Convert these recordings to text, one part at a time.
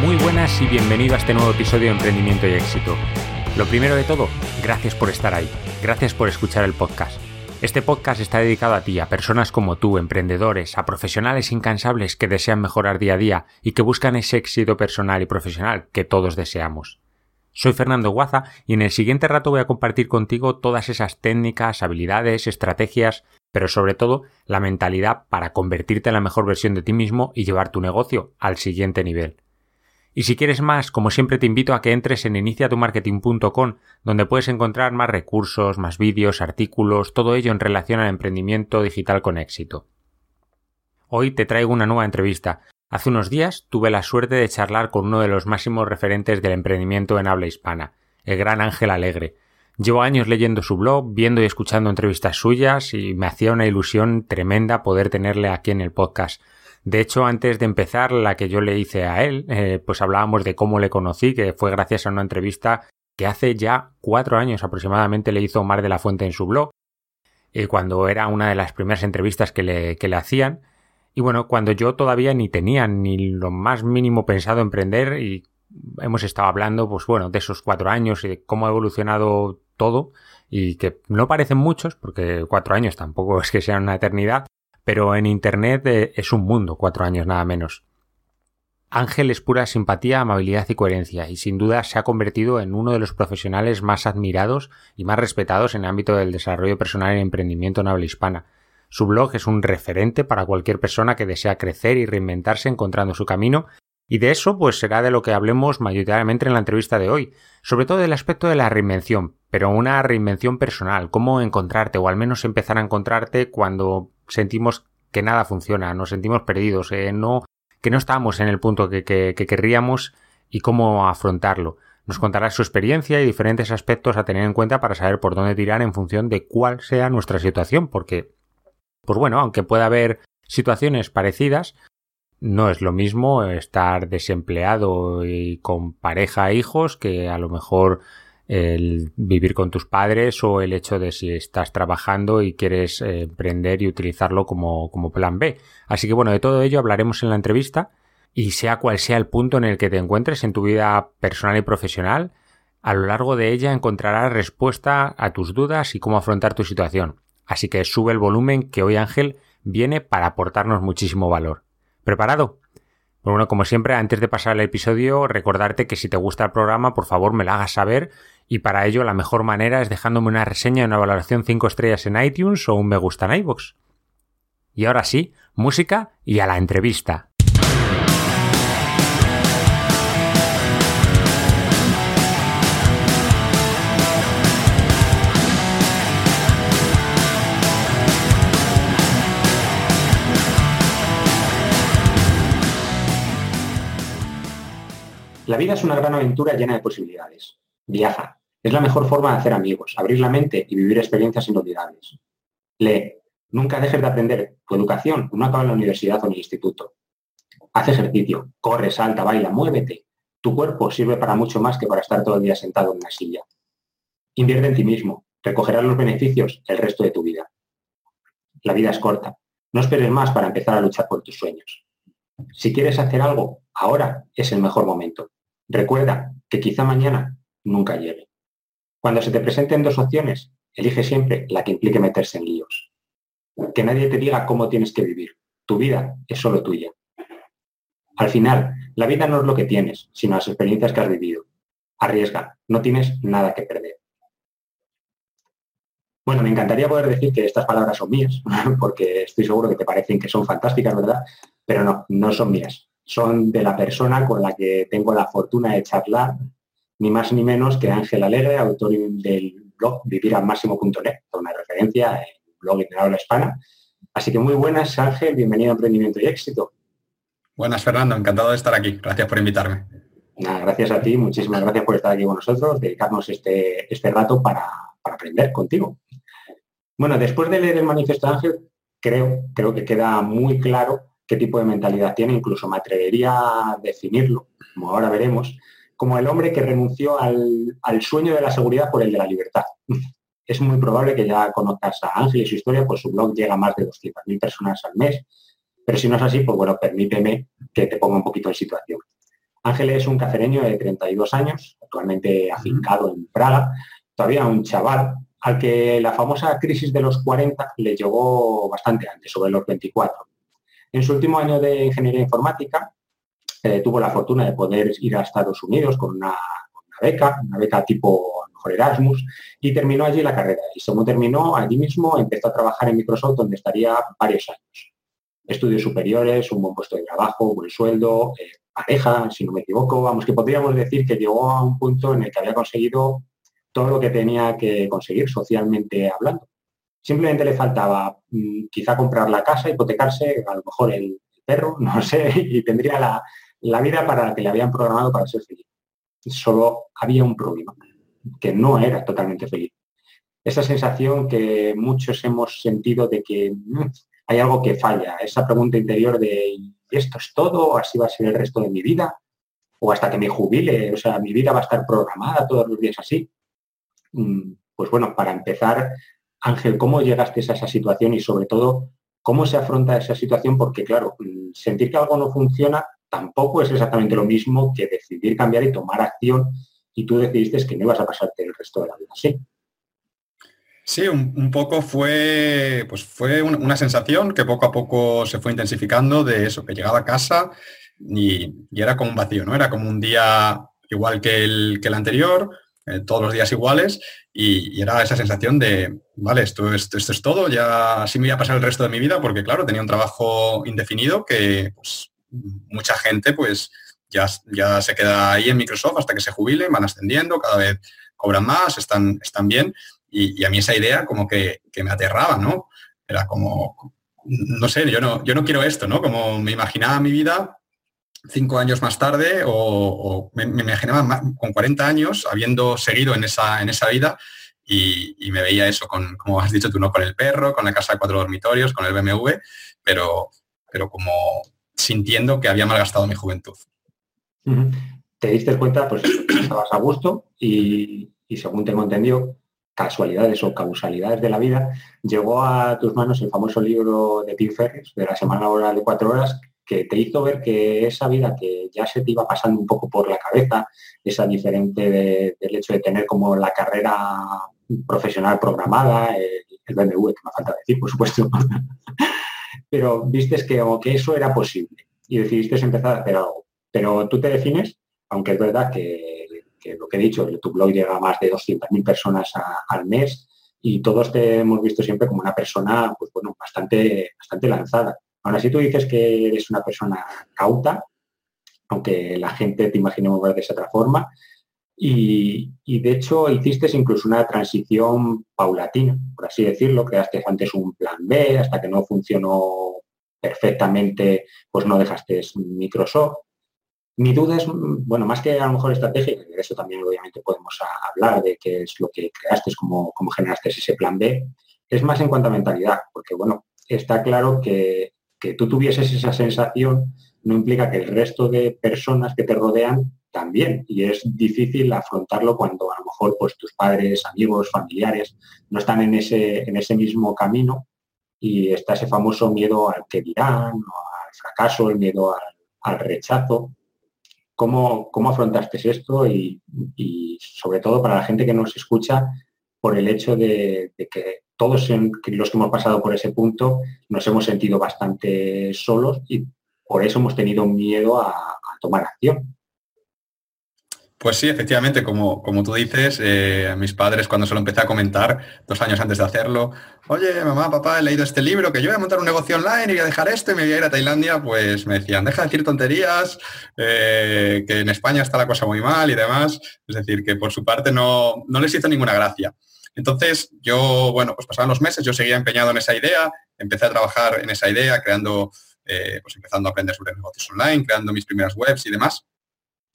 Muy buenas y bienvenido a este nuevo episodio de Emprendimiento y Éxito. Lo primero de todo, gracias por estar ahí, gracias por escuchar el podcast. Este podcast está dedicado a ti, a personas como tú, emprendedores, a profesionales incansables que desean mejorar día a día y que buscan ese éxito personal y profesional que todos deseamos. Soy Fernando Guaza y en el siguiente rato voy a compartir contigo todas esas técnicas, habilidades, estrategias, pero sobre todo la mentalidad para convertirte en la mejor versión de ti mismo y llevar tu negocio al siguiente nivel. Y si quieres más, como siempre te invito a que entres en iniciatumarketing.com, donde puedes encontrar más recursos, más vídeos, artículos, todo ello en relación al emprendimiento digital con éxito. Hoy te traigo una nueva entrevista. Hace unos días tuve la suerte de charlar con uno de los máximos referentes del emprendimiento en habla hispana, el gran Ángel Alegre. Llevo años leyendo su blog, viendo y escuchando entrevistas suyas y me hacía una ilusión tremenda poder tenerle aquí en el podcast. De hecho, antes de empezar la que yo le hice a él, eh, pues hablábamos de cómo le conocí, que fue gracias a una entrevista que hace ya cuatro años aproximadamente le hizo Mar de la Fuente en su blog, eh, cuando era una de las primeras entrevistas que le, que le hacían. Y bueno, cuando yo todavía ni tenía ni lo más mínimo pensado emprender y hemos estado hablando, pues bueno, de esos cuatro años y de cómo ha evolucionado todo y que no parecen muchos, porque cuatro años tampoco es que sean una eternidad, pero en Internet eh, es un mundo, cuatro años nada menos. Ángel es pura simpatía, amabilidad y coherencia, y sin duda se ha convertido en uno de los profesionales más admirados y más respetados en el ámbito del desarrollo personal y emprendimiento en habla hispana. Su blog es un referente para cualquier persona que desea crecer y reinventarse encontrando su camino, y de eso pues será de lo que hablemos mayoritariamente en la entrevista de hoy, sobre todo del aspecto de la reinvención, pero una reinvención personal, cómo encontrarte o al menos empezar a encontrarte cuando sentimos que nada funciona, nos sentimos perdidos, eh, no, que no estamos en el punto que, que, que querríamos y cómo afrontarlo. Nos contará su experiencia y diferentes aspectos a tener en cuenta para saber por dónde tirar en función de cuál sea nuestra situación, porque, pues bueno, aunque pueda haber situaciones parecidas, no es lo mismo estar desempleado y con pareja e hijos que a lo mejor el vivir con tus padres o el hecho de si estás trabajando y quieres eh, emprender y utilizarlo como, como plan B. Así que bueno, de todo ello hablaremos en la entrevista y sea cual sea el punto en el que te encuentres en tu vida personal y profesional, a lo largo de ella encontrarás respuesta a tus dudas y cómo afrontar tu situación. Así que sube el volumen que hoy Ángel viene para aportarnos muchísimo valor. ¿Preparado? Bueno, como siempre, antes de pasar al episodio, recordarte que si te gusta el programa, por favor me lo hagas saber y para ello la mejor manera es dejándome una reseña y una valoración 5 estrellas en iTunes o un me gusta en iVoox. Y ahora sí, música y a la entrevista. La vida es una gran aventura llena de posibilidades. Viaja. Es la mejor forma de hacer amigos, abrir la mente y vivir experiencias inolvidables. Lee. Nunca dejes de aprender. Tu educación no acaba en la universidad o en el instituto. Haz ejercicio. Corre, salta, baila, muévete. Tu cuerpo sirve para mucho más que para estar todo el día sentado en una silla. Invierte en ti mismo. Recogerás los beneficios el resto de tu vida. La vida es corta. No esperes más para empezar a luchar por tus sueños. Si quieres hacer algo, ahora es el mejor momento. Recuerda que quizá mañana nunca llegue. Cuando se te presenten dos opciones, elige siempre la que implique meterse en líos. Que nadie te diga cómo tienes que vivir. Tu vida es solo tuya. Al final, la vida no es lo que tienes, sino las experiencias que has vivido. Arriesga, no tienes nada que perder. Bueno, me encantaría poder decir que estas palabras son mías, porque estoy seguro que te parecen que son fantásticas, ¿verdad? Pero no, no son mías. Son de la persona con la que tengo la fortuna de charlar, ni más ni menos que Ángel Alegre, autor del blog viviralmáximo.net, una referencia en blog en habla hispana. Así que muy buenas, Ángel, bienvenido a Emprendimiento y Éxito. Buenas, Fernando, encantado de estar aquí. Gracias por invitarme. gracias a ti, muchísimas gracias por estar aquí con nosotros, dedicarnos este, este rato para, para aprender contigo. Bueno, después de leer el manifiesto de Ángel, creo, creo que queda muy claro qué tipo de mentalidad tiene, incluso me atrevería a definirlo, como ahora veremos, como el hombre que renunció al, sueño de la seguridad por el de la libertad. Es muy probable que ya conozcas a Ángel y su historia, pues su blog llega a más de 200.000 personas al mes, pero si no es así, pues bueno, permíteme que te ponga un poquito en situación. Ángel es un cacereño de 32 años, actualmente afincado en Praga, todavía un chaval al que la famosa crisis de los 40 le llegó bastante antes, sobre los 24. En su último año de ingeniería informática, eh, tuvo la fortuna de poder ir a Estados Unidos con una, beca, una beca tipo mejor Erasmus, y terminó allí la carrera. Y según terminó, allí mismo empezó a trabajar en Microsoft, donde estaría varios años. Estudios superiores, un buen puesto de trabajo, buen sueldo, eh, pareja, si no me equivoco. Vamos, que podríamos decir que llegó a un punto en el que había conseguido todo lo que tenía que conseguir socialmente hablando. Simplemente le faltaba mm, quizá comprar la casa, hipotecarse, a lo mejor el perro, no sé, y tendría la, la vida para la que le habían programado para ser feliz. Solo había un problema, que no era totalmente feliz. Esa sensación que muchos hemos sentido de que mm, hay algo que falla, esa pregunta interior de ¿esto es todo? ¿Así va a ser el resto de mi vida? ¿O hasta que me jubile? O sea, mi vida va a estar programada todos los días así. Mm, pues bueno, para empezar, Ángel, ¿cómo llegaste a esa situación y sobre todo, cómo se afronta esa situación? Porque claro, sentir que algo no funciona tampoco es exactamente lo mismo que decidir cambiar y tomar acción y tú decidiste que no ibas a pasarte el resto de la vida así. Sí, un, poco fue, pues fue una, sensación que poco a poco se fue intensificando de eso, que llegaba a casa y, era como un vacío, ¿no? Era como un día igual que el, que el anterior, eh, todos los días iguales y, era esa sensación de, vale, esto, esto, esto, es todo, ya así me voy a pasar el resto de mi vida porque claro, tenía un trabajo indefinido que pues, mucha gente pues ya, ya se queda ahí en Microsoft hasta que se jubilen, van ascendiendo, cada vez cobran más, están, están bien y, a mí esa idea como que, que, me aterraba, ¿no? Era como, no sé, yo no, yo no quiero esto, ¿no? Como me imaginaba mi vida cinco años más tarde o, me, imaginaba con 40 años habiendo seguido en esa, en esa vida y, me veía eso con, como has dicho tú, ¿no? Con el perro, con la casa de cuatro dormitorios, con el BMW, pero, pero como sintiendo que había malgastado mi juventud. Te diste cuenta, pues estabas a gusto y, y según tengo entendido, casualidades o causalidades de la vida, llegó a tus manos el famoso libro de Tim Ferriss, de la semana laboral de cuatro horas, que te hizo ver que esa vida que ya se te iba pasando un poco por la cabeza, esa diferente del hecho de tener como la carrera profesional programada, el, BMW, que me falta decir, por supuesto, pero vistes que, que eso era posible y decidiste empezar a hacer algo. Pero tú te defines, aunque es verdad que, lo que he dicho, tu blog llega a más de 200.000 personas al mes y todos te hemos visto siempre como una persona, pues bueno, bastante, bastante lanzada. Aún así tú dices que eres una persona cauta, aunque la gente te imaginemos ver de esa otra forma, y, de hecho hiciste incluso una transición paulatina, por así decirlo, creaste antes un plan B, hasta que no funcionó perfectamente, pues no dejaste Microsoft. Mi duda es, bueno, más que a lo mejor estrategia, de eso también obviamente podemos hablar de qué es lo que creaste, cómo, cómo generaste ese plan B, es más en cuanto a mentalidad, porque bueno, está claro que que tú tuvieses esa sensación no implica que el resto de personas que te rodean también. Y es difícil afrontarlo cuando a lo mejor pues, tus padres, amigos, familiares no están en ese, en ese mismo camino y está ese famoso miedo al que dirán, al fracaso, el miedo al, rechazo. ¿Cómo, ¿Cómo, afrontaste esto? Y, sobre todo para la gente que nos escucha, por el hecho de que todos los que hemos pasado por ese punto nos hemos sentido bastante solos y por eso hemos tenido miedo a, tomar acción. Pues sí, efectivamente, como, como tú dices, eh, mis padres cuando se lo empecé a comentar dos años antes de hacerlo, oye, mamá, papá, he leído este libro, que yo voy a montar un negocio online y voy a dejar esto y me voy a ir a Tailandia, pues me decían, deja de decir tonterías, eh, que en España está la cosa muy mal y demás. Es decir, que por su parte no, no les hizo ninguna gracia. Entonces, yo, bueno, pues pasaban los meses, yo seguía empeñado en esa idea, empecé a trabajar en esa idea, creando, eh, pues empezando a aprender sobre negocios online, creando mis primeras webs y demás.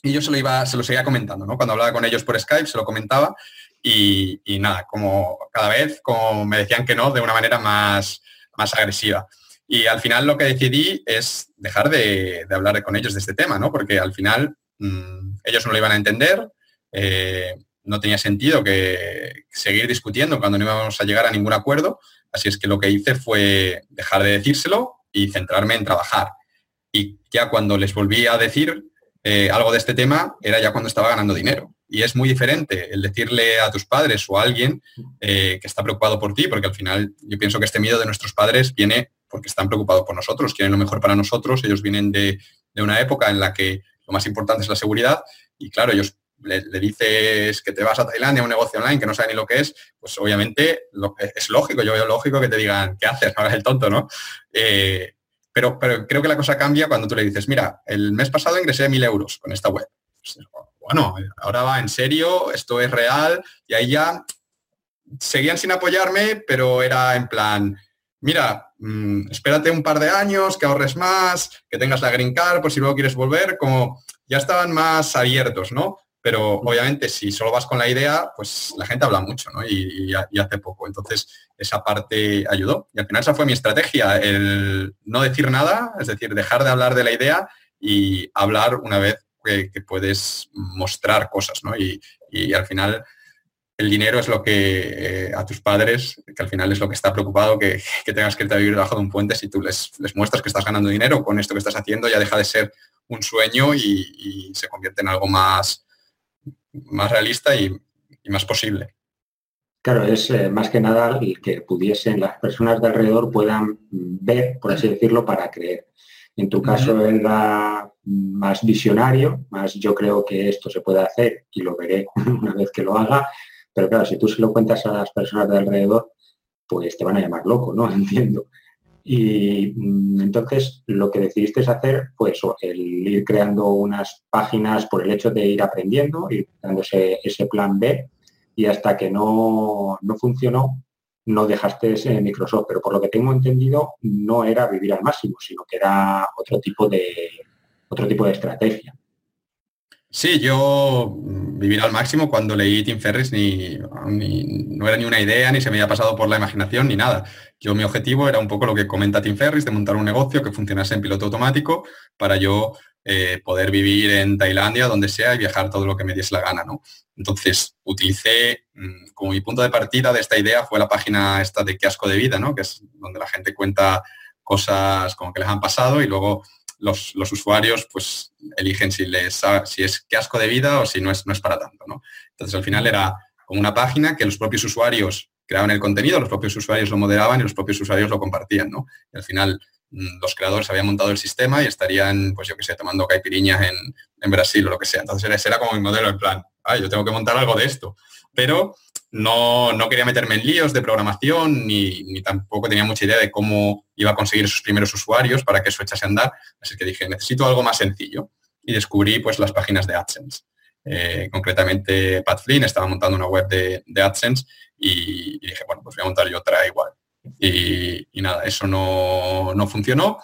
Y yo se lo iba, se lo seguía comentando, ¿no? Cuando hablaba con ellos por Skype, se lo comentaba y, nada, como cada vez como me decían que no de una manera más, más agresiva. Y al final lo que decidí es dejar de, hablar con ellos de este tema, ¿no? Porque al final mm, ellos no lo iban a entender. Eh, no tenía sentido que seguir discutiendo cuando no íbamos a llegar a ningún acuerdo. Así es que lo que hice fue dejar de decírselo y centrarme en trabajar. Y ya cuando les volví a decir eh, algo de este tema, era ya cuando estaba ganando dinero. Y es muy diferente el decirle a tus padres o a alguien eh, que está preocupado por ti, porque al final yo pienso que este miedo de nuestros padres viene porque están preocupados por nosotros, quieren lo mejor para nosotros, ellos vienen de, de una época en la que lo más importante es la seguridad y claro, ellos le, dices que te vas a Tailandia un negocio online que no sabe ni lo que es, pues obviamente es lógico, yo veo lógico que te digan, ¿qué haces? No el tonto, ¿no? Eh, pero, pero creo que la cosa cambia cuando tú le dices, mira, el mes pasado ingresé mil euros con esta web. Pues, bueno, ahora va en serio, esto es real, y ahí ya seguían sin apoyarme, pero era en plan, mira, mm, espérate un par de años, que ahorres más, que tengas la green card, por si luego quieres volver, como ya estaban más abiertos, ¿no? Pero obviamente si solo vas con la idea, pues la gente habla mucho ¿no? y, hace poco. Entonces, esa parte ayudó. Y al final esa fue mi estrategia, el no decir nada, es decir, dejar de hablar de la idea y hablar una vez que, puedes mostrar cosas. ¿no? Y, al final el dinero es lo que eh, a tus padres, que al final es lo que está preocupado, que, tengas que irte a vivir debajo de un puente, si tú les, les, muestras que estás ganando dinero con esto que estás haciendo, ya deja de ser un sueño y se convierte en algo más más realista y, más posible. Claro, es eh, más que nada el que pudiesen las personas de alrededor puedan ver, por así decirlo, para creer. En tu caso era más visionario, más yo creo que esto se puede hacer y lo veré una vez que lo haga, pero claro, si tú se lo cuentas a las personas de alrededor, pues te van a llamar loco, ¿no? Entiendo. Y mm, entonces lo que decidiste hacer fue eso, el ir creando unas páginas por el hecho de ir aprendiendo, ir dándose ese plan B y hasta que no, no funcionó, no dejaste ese Microsoft. Pero por lo que tengo entendido, no era vivir al máximo, sino que era otro tipo de, otro tipo de estrategia. Sí, yo mm, vivir al máximo cuando leí Tim Ferris ni, no era ni una idea, ni se me había pasado por la imaginación, ni nada. Yo mi objetivo era un poco lo que comenta Tim Ferris, de montar un negocio que funcionase en piloto automático para yo eh, poder vivir en Tailandia, donde sea, y viajar todo lo que me diese la gana, ¿no? Entonces, utilicé, mm, como mi punto de partida de esta idea fue la página esta de qué asco de vida, ¿no? Que es donde la gente cuenta cosas como que les han pasado y luego los, usuarios pues eligen si, les, si es qué asco de vida o si no es, no es para tanto. ¿no? Entonces al final era como una página que los propios usuarios creaban el contenido, los propios usuarios lo moderaban y los propios usuarios lo compartían. ¿no? Al final mm, los creadores habían montado el sistema y estarían, pues yo que sé, tomando caipiriñas en, en Brasil o lo que sea. Entonces ese era como mi modelo en plan, ay, yo tengo que montar algo de esto. Pero no, quería meterme en líos de programación ni, tampoco tenía mucha idea de cómo iba a conseguir esos primeros usuarios para que eso echase a andar. Así que dije, necesito algo más sencillo. Y descubrí pues las páginas de AdSense. Eh, concretamente, Pat Flynn estaba montando una web de, AdSense y, dije, bueno, pues voy a montar yo otra igual. Y, nada, eso no, no funcionó.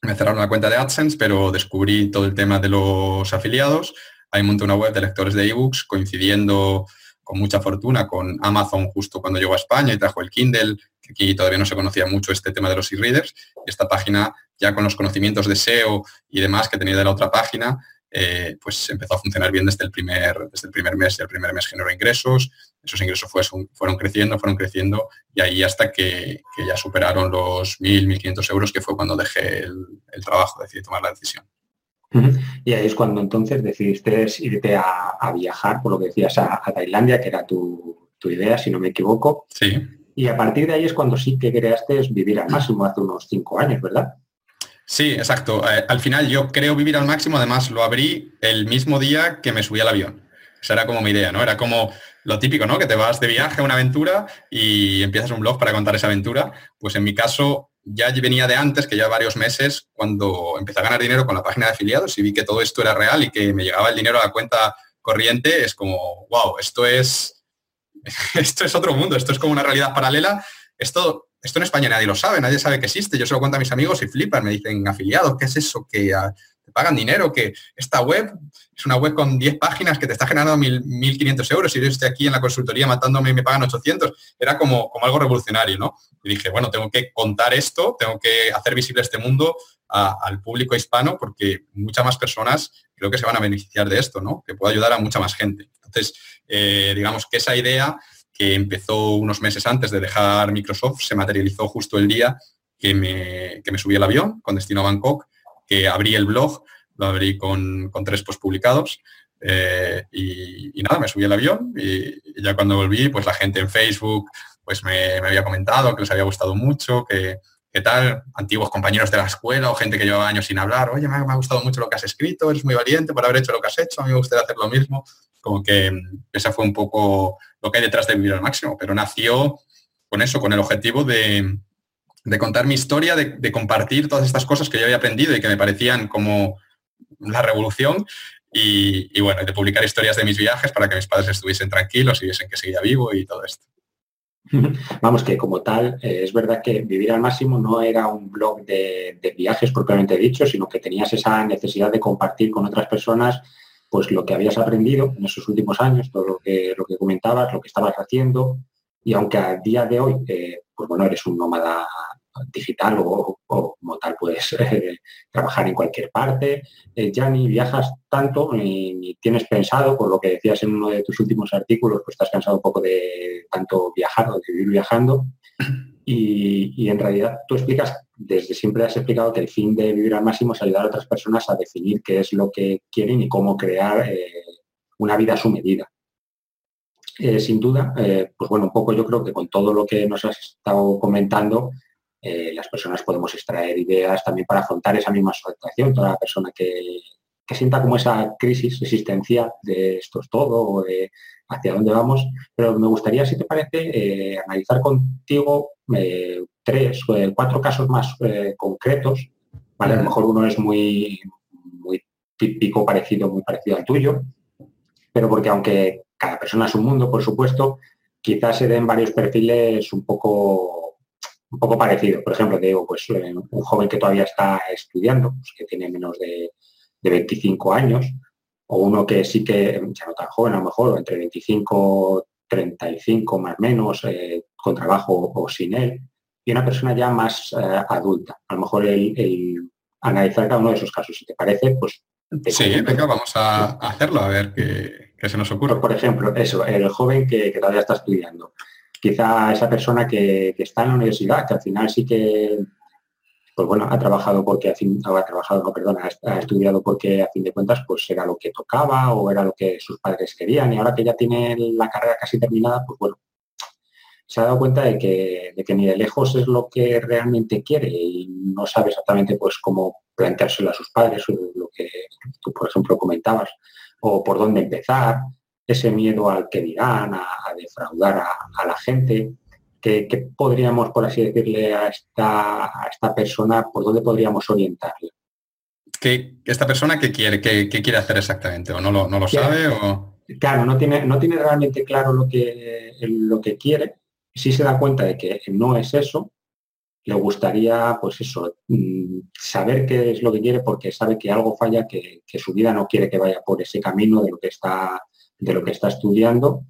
Me cerraron la cuenta de AdSense, pero descubrí todo el tema de los afiliados. Ahí monté una web de lectores de ebooks coincidiendo con mucha fortuna con Amazon justo cuando llegó a España y trajo el Kindle, que aquí todavía no se conocía mucho este tema de los e-readers. Esta página, ya con los conocimientos de SEO y demás que tenía de la otra página, eh, pues empezó a funcionar bien desde el primer, desde el primer mes y el primer mes generó ingresos. Esos ingresos fueron creciendo, fueron creciendo y ahí hasta que, ya superaron los 1.000, 1.500 euros, que fue cuando dejé el, el trabajo, decidí tomar la decisión. Y ahí es cuando entonces decidiste irte a, viajar, por lo que decías, a, Tailandia, que era tu, idea, si no me equivoco. Sí. Y a partir de ahí es cuando sí que creaste vivir al máximo hace unos cinco años, ¿verdad? Sí, exacto. Eh, al final yo creo vivir al máximo, además lo abrí el mismo día que me subí al avión. Esa era como mi idea, ¿no? Era como lo típico, ¿no? Que te vas de viaje a una aventura y empiezas un blog para contar esa aventura. Pues en mi caso ya venía de antes, que ya varios meses, cuando empecé a ganar dinero con la página de afiliados y vi que todo esto era real y que me llegaba el dinero a la cuenta corriente, es como, wow, esto es, esto es otro mundo, esto es como una realidad paralela. Esto esto en España nadie lo sabe, nadie sabe que existe. Yo se lo cuento a mis amigos y flipan, me dicen, afiliados, ¿qué es eso? Que te pagan dinero, que esta web es una web con 10 páginas que te está generando 1.500 euros y yo estoy aquí en la consultoría matándome y me pagan 800. Era como, como algo revolucionario, ¿no? Y dije, bueno, tengo que contar esto, tengo que hacer visible este mundo al público hispano porque muchas más personas creo que se van a beneficiar de esto, ¿no? Que pueda ayudar a mucha más gente. Entonces, eh, digamos que esa idea que empezó unos meses antes de dejar Microsoft, se materializó justo el día que me, que me subí al avión con destino a Bangkok, que abrí el blog, lo abrí con, tres posts publicados eh, y, nada, me subí al avión y, ya cuando volví, pues la gente en Facebook pues me, había comentado que les había gustado mucho, que, qué tal, antiguos compañeros de la escuela o gente que llevaba años sin hablar, oye, me ha, me gustado mucho lo que has escrito, eres muy valiente por haber hecho lo que has hecho, a mí me gustaría hacer lo mismo como que esa fue un poco lo que hay detrás de vivir al máximo, pero nació con eso, con el objetivo de, contar mi historia, de, compartir todas estas cosas que yo había aprendido y que me parecían como la revolución y, bueno, de publicar historias de mis viajes para que mis padres estuviesen tranquilos y viesen que seguía vivo y todo esto. Vamos, que como tal, eh, es verdad que vivir al máximo no era un blog de, de, viajes propiamente dicho, sino que tenías esa necesidad de compartir con otras personas pues lo que habías aprendido en esos últimos años, todo lo que, lo que comentabas, lo que estabas haciendo, y aunque a día de hoy, eh, pues bueno, eres un nómada digital o, como tal puedes eh, trabajar en cualquier parte, eh, ya ni viajas tanto ni, tienes pensado, por lo que decías en uno de tus últimos artículos, pues estás cansado un poco de tanto viajar o de vivir viajando. Y, en realidad tú explicas, desde siempre has explicado que el fin de vivir al máximo es ayudar a otras personas a definir qué es lo que quieren y cómo crear eh, una vida a su medida. Eh, sin duda, eh, pues bueno, un poco yo creo que con todo lo que nos has estado comentando, las personas podemos extraer ideas también para afrontar esa misma situación. Toda la persona que, que sienta como esa crisis existencial de esto es todo o de hacia dónde vamos, pero me gustaría, si te parece, eh, analizar contigo eh, tres o eh, cuatro casos más concretos. ¿vale? A lo mejor uno es muy, muy típico, parecido, muy parecido al tuyo, pero porque aunque cada persona es un mundo, por supuesto, quizás se den varios perfiles un poco, un poco parecidos. Por ejemplo, te digo, pues un joven que todavía está estudiando, pues, que tiene menos de, de 25 años, o uno que sí que, ya no tan joven a lo mejor, entre 25, 35 más o menos, eh, con trabajo o sin él, y una persona ya más eh, adulta. A lo mejor el, analizar cada uno de esos casos, si te parece, pues... sí, venga, vamos a, hacerlo, a ver qué, se nos ocurre. Por ejemplo, eso, el joven que, todavía está estudiando. Quizá esa persona que, está en la universidad, que al final sí que pues bueno, ha trabajado porque, ha trabajado, no, perdona, ha estudiado porque a fin de cuentas pues era lo que tocaba o era lo que sus padres querían. Y ahora que ya tiene la carrera casi terminada, pues bueno, se ha dado cuenta de que, de que ni de lejos es lo que realmente quiere y no sabe exactamente pues cómo planteárselo a sus padres, lo que tú, por ejemplo, comentabas, o por dónde empezar, ese miedo al que dirán, a, defraudar a la gente. ¿Qué, podríamos, por así decirle, a esta, a esta persona, por dónde podríamos orientarle? ¿Qué, esta persona qué quiere, qué, quiere hacer exactamente? ¿O no lo, no lo sabe? O... Claro, no tiene, no tiene realmente claro lo que, lo que quiere. Si se da cuenta de que no es eso, le gustaría, pues eso, mm, saber qué es lo que quiere porque sabe que algo falla, que, que, su vida no quiere que vaya por ese camino de lo que está, de lo que está estudiando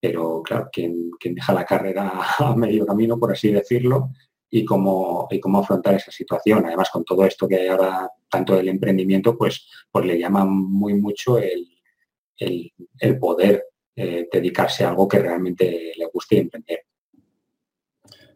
pero claro, quien, deja la carrera a medio camino, por así decirlo, y cómo, y cómo afrontar esa situación. Además, con todo esto que hay ahora, tanto del emprendimiento, pues, pues le llama muy mucho el, poder eh, dedicarse a algo que realmente le guste emprender.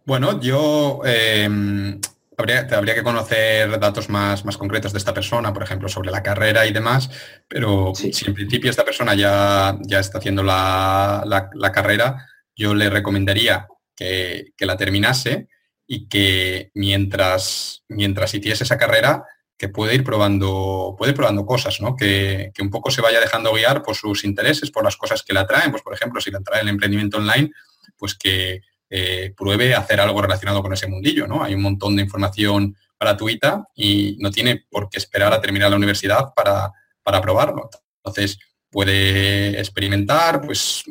Bueno, yo em, Habría, habría, que conocer datos más, más concretos de esta persona, por ejemplo, sobre la carrera y demás, pero si en principio esta persona ya, ya está haciendo la, carrera, yo le recomendaría que, la terminase y que mientras, mientras hiciese esa carrera, que puede ir probando, puede ir probando cosas, ¿no? Que, un poco se vaya dejando guiar por sus intereses, por las cosas que le atraen. Pues, por ejemplo, si le atrae el emprendimiento online, pues que eh, pruebe hacer algo relacionado con ese mundillo, ¿no? Hay un montón de información gratuita y no tiene por qué esperar a terminar la universidad para, para probarlo. Entonces, puede experimentar, pues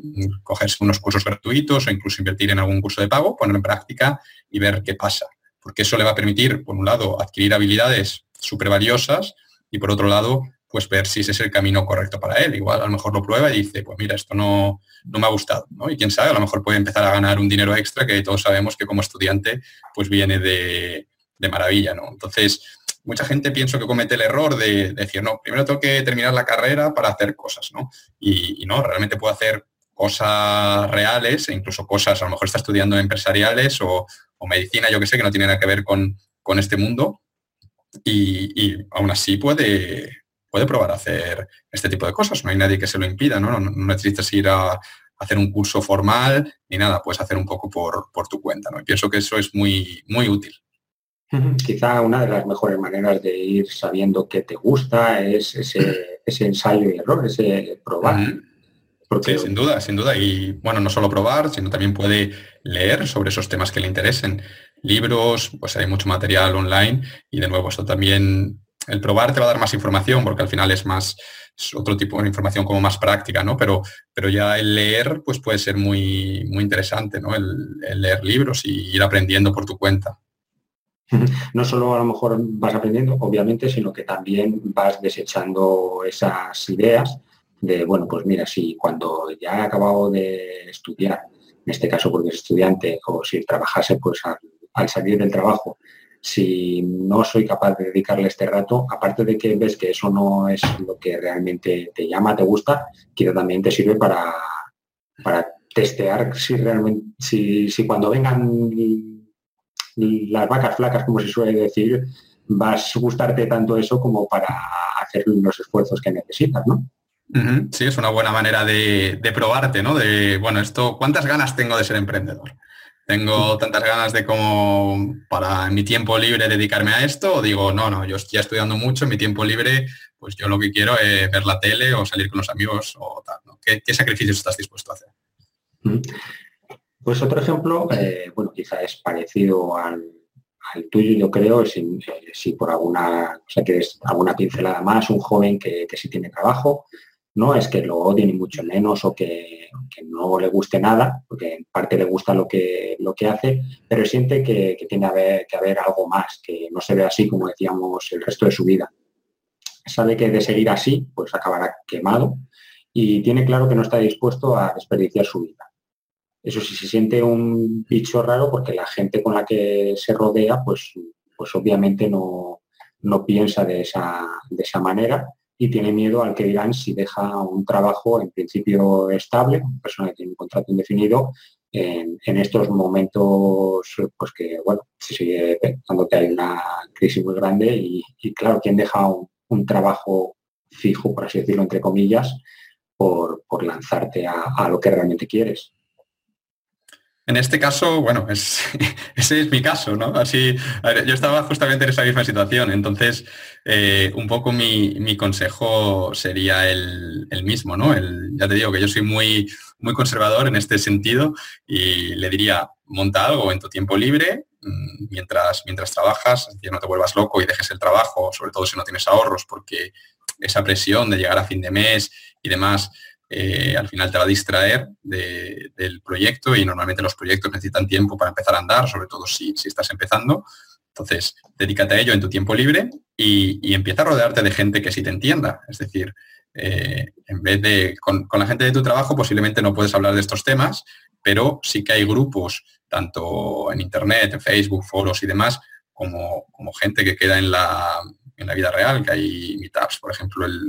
cogerse unos cursos gratuitos o incluso invertir en algún curso de pago, ponerlo en práctica y ver qué pasa. Porque eso le va a permitir, por un lado, adquirir habilidades súper valiosas y por otro lado, pues ver si ese es el camino correcto para él. Igual a lo mejor lo prueba y dice, pues mira, esto no, no me ha gustado. ¿no? Y quién sabe, a lo mejor puede empezar a ganar un dinero extra que todos sabemos que como estudiante pues viene de, de maravilla. ¿no? Entonces, mucha gente pienso que comete el error de, decir, no, primero tengo que terminar la carrera para hacer cosas, ¿no? Y, no, realmente puedo hacer cosas reales e incluso cosas, a lo mejor está estudiando empresariales o, medicina, yo que sé, que no tiene nada que ver con, este mundo. Y, aún así puede, puede probar a hacer este tipo de cosas. No hay nadie que se lo impida, ¿no? No, necesitas ir a, hacer un curso formal ni nada, puedes hacer un poco por, por tu cuenta, ¿no? Y pienso que eso es muy, muy útil. Quizá una de las mejores maneras de ir sabiendo qué te gusta es ese, ensayo y error, ese probar. Porque... sin duda, sin duda. Y bueno, no solo probar, sino también puede leer sobre esos temas que le interesen. Libros, pues hay mucho material online y de nuevo, esto también, el probar te va a dar más información porque al final es más, otro tipo de información como más práctica, ¿no? Pero, pero ya el leer, pues puede ser muy, muy interesante, ¿no? el leer libros y ir aprendiendo por tu cuenta. No solo a lo mejor vas aprendiendo, obviamente, sino que también vas desechando esas ideas de, bueno, pues mira, si cuando ya he acabado de estudiar, en este caso porque es estudiante, o si trabajase, pues al, salir del trabajo, si no soy capaz de dedicarle este rato, aparte de que ves que eso no es lo que realmente te llama, te gusta, quiero también te sirve para, para testear si realmente, si, si cuando vengan las vacas flacas, como se suele decir, vas a gustarte tanto eso como para hacer los esfuerzos que necesitas, ¿no? Sí, es una buena manera de, probarte, ¿no? De, bueno, esto, ¿cuántas ganas tengo de ser emprendedor? ¿Tengo tantas ganas de como para mi tiempo libre dedicarme a esto? O digo, no, no, yo estoy estudiando mucho, mi tiempo libre, pues yo lo que quiero es ver la tele o salir con los amigos o tal, ¿no? ¿Qué, sacrificios estás dispuesto a hacer? Pues otro ejemplo, eh, bueno, quizá es parecido al, tuyo, yo creo, si, si, por alguna, o sea, que alguna pincelada más, un joven que, que sí tiene trabajo, no es que lo odie ni mucho menos o que, no le guste nada, porque en parte le gusta lo que, lo que hace, pero siente que, tiene que haber algo más, que no se ve así como decíamos el resto de su vida. Sabe que de seguir así, pues acabará quemado y tiene claro que no está dispuesto a desperdiciar su vida. Eso sí se siente un bicho raro porque la gente con la que se rodea, pues, pues obviamente no, no piensa de esa, de esa manera y tiene miedo al que dirán si deja un trabajo en principio estable, una persona que tiene un contrato indefinido, en, estos momentos pues que bueno, se sigue pensando que hay una crisis muy grande y, claro, quien deja un, trabajo fijo, por así decirlo, entre comillas, por, lanzarte a lo que realmente quieres. En este caso, bueno, ese es mi caso, ¿no? Así, yo estaba justamente en esa misma situación, entonces eh, un poco mi, consejo sería el, mismo, ¿no? ya te digo que yo soy muy, muy conservador en este sentido y le diría, monta algo en tu tiempo libre mm, mientras, mientras trabajas, que no te vuelvas loco y dejes el trabajo, sobre todo si no tienes ahorros, porque esa presión de llegar a fin de mes y demás, eh, al final te va a distraer del proyecto y normalmente los proyectos necesitan tiempo para empezar a andar, sobre todo si, estás empezando. Entonces, dedícate a ello en tu tiempo libre y, empieza a rodearte de gente que sí te entienda. Es decir, eh, en vez de con, la gente de tu trabajo posiblemente no puedes hablar de estos temas, pero sí que hay grupos, tanto en Internet, en Facebook, foros y demás, como, como gente que queda en la, en la vida real, que hay meetups, por ejemplo, el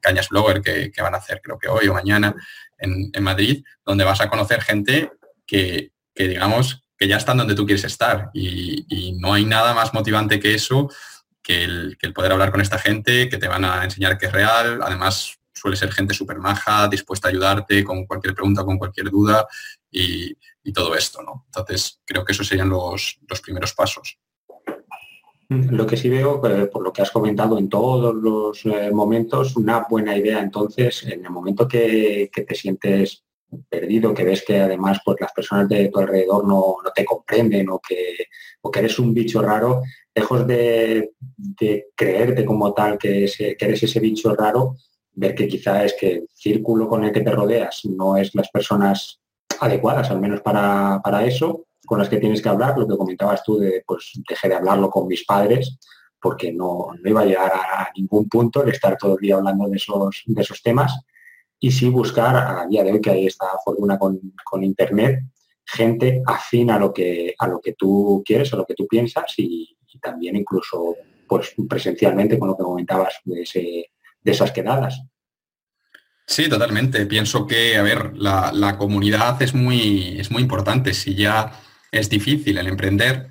Cañas Blogger que, van a hacer creo que hoy o mañana en, Madrid, donde vas a conocer gente que, digamos que ya están donde tú quieres estar y, no hay nada más motivante que eso, que el, poder hablar con esta gente, que te van a enseñar que es real, además suele ser gente súper maja, dispuesta a ayudarte con cualquier pregunta, con cualquier duda y, todo esto, ¿no? Entonces, creo que esos serían los, primeros pasos. Lo que sí veo, eh, por lo que has comentado en todos los eh, momentos, una buena idea entonces, en el momento que, te sientes perdido, que ves que además pues, las personas de tu alrededor no, te comprenden o que, o que eres un bicho raro, lejos de, creerte como tal que, eres ese bicho raro, ver que quizá es que el círculo con el que te rodeas no es las personas adecuadas, al menos para, eso, con las que tienes que hablar, lo que comentabas tú de, pues, dejé de hablarlo con mis padres, porque no, iba a llegar a ningún punto el estar todo el día hablando de esos, de esos temas, y sí buscar a día de hoy, que hay esta fortuna con, con Internet, gente afín a lo que a lo que tú quieres, a lo que tú piensas y, también incluso pues presencialmente con lo que comentabas de, de esas quedadas. Sí, totalmente. Pienso que, a ver, la, comunidad es muy, es muy importante. Si ya es difícil el emprender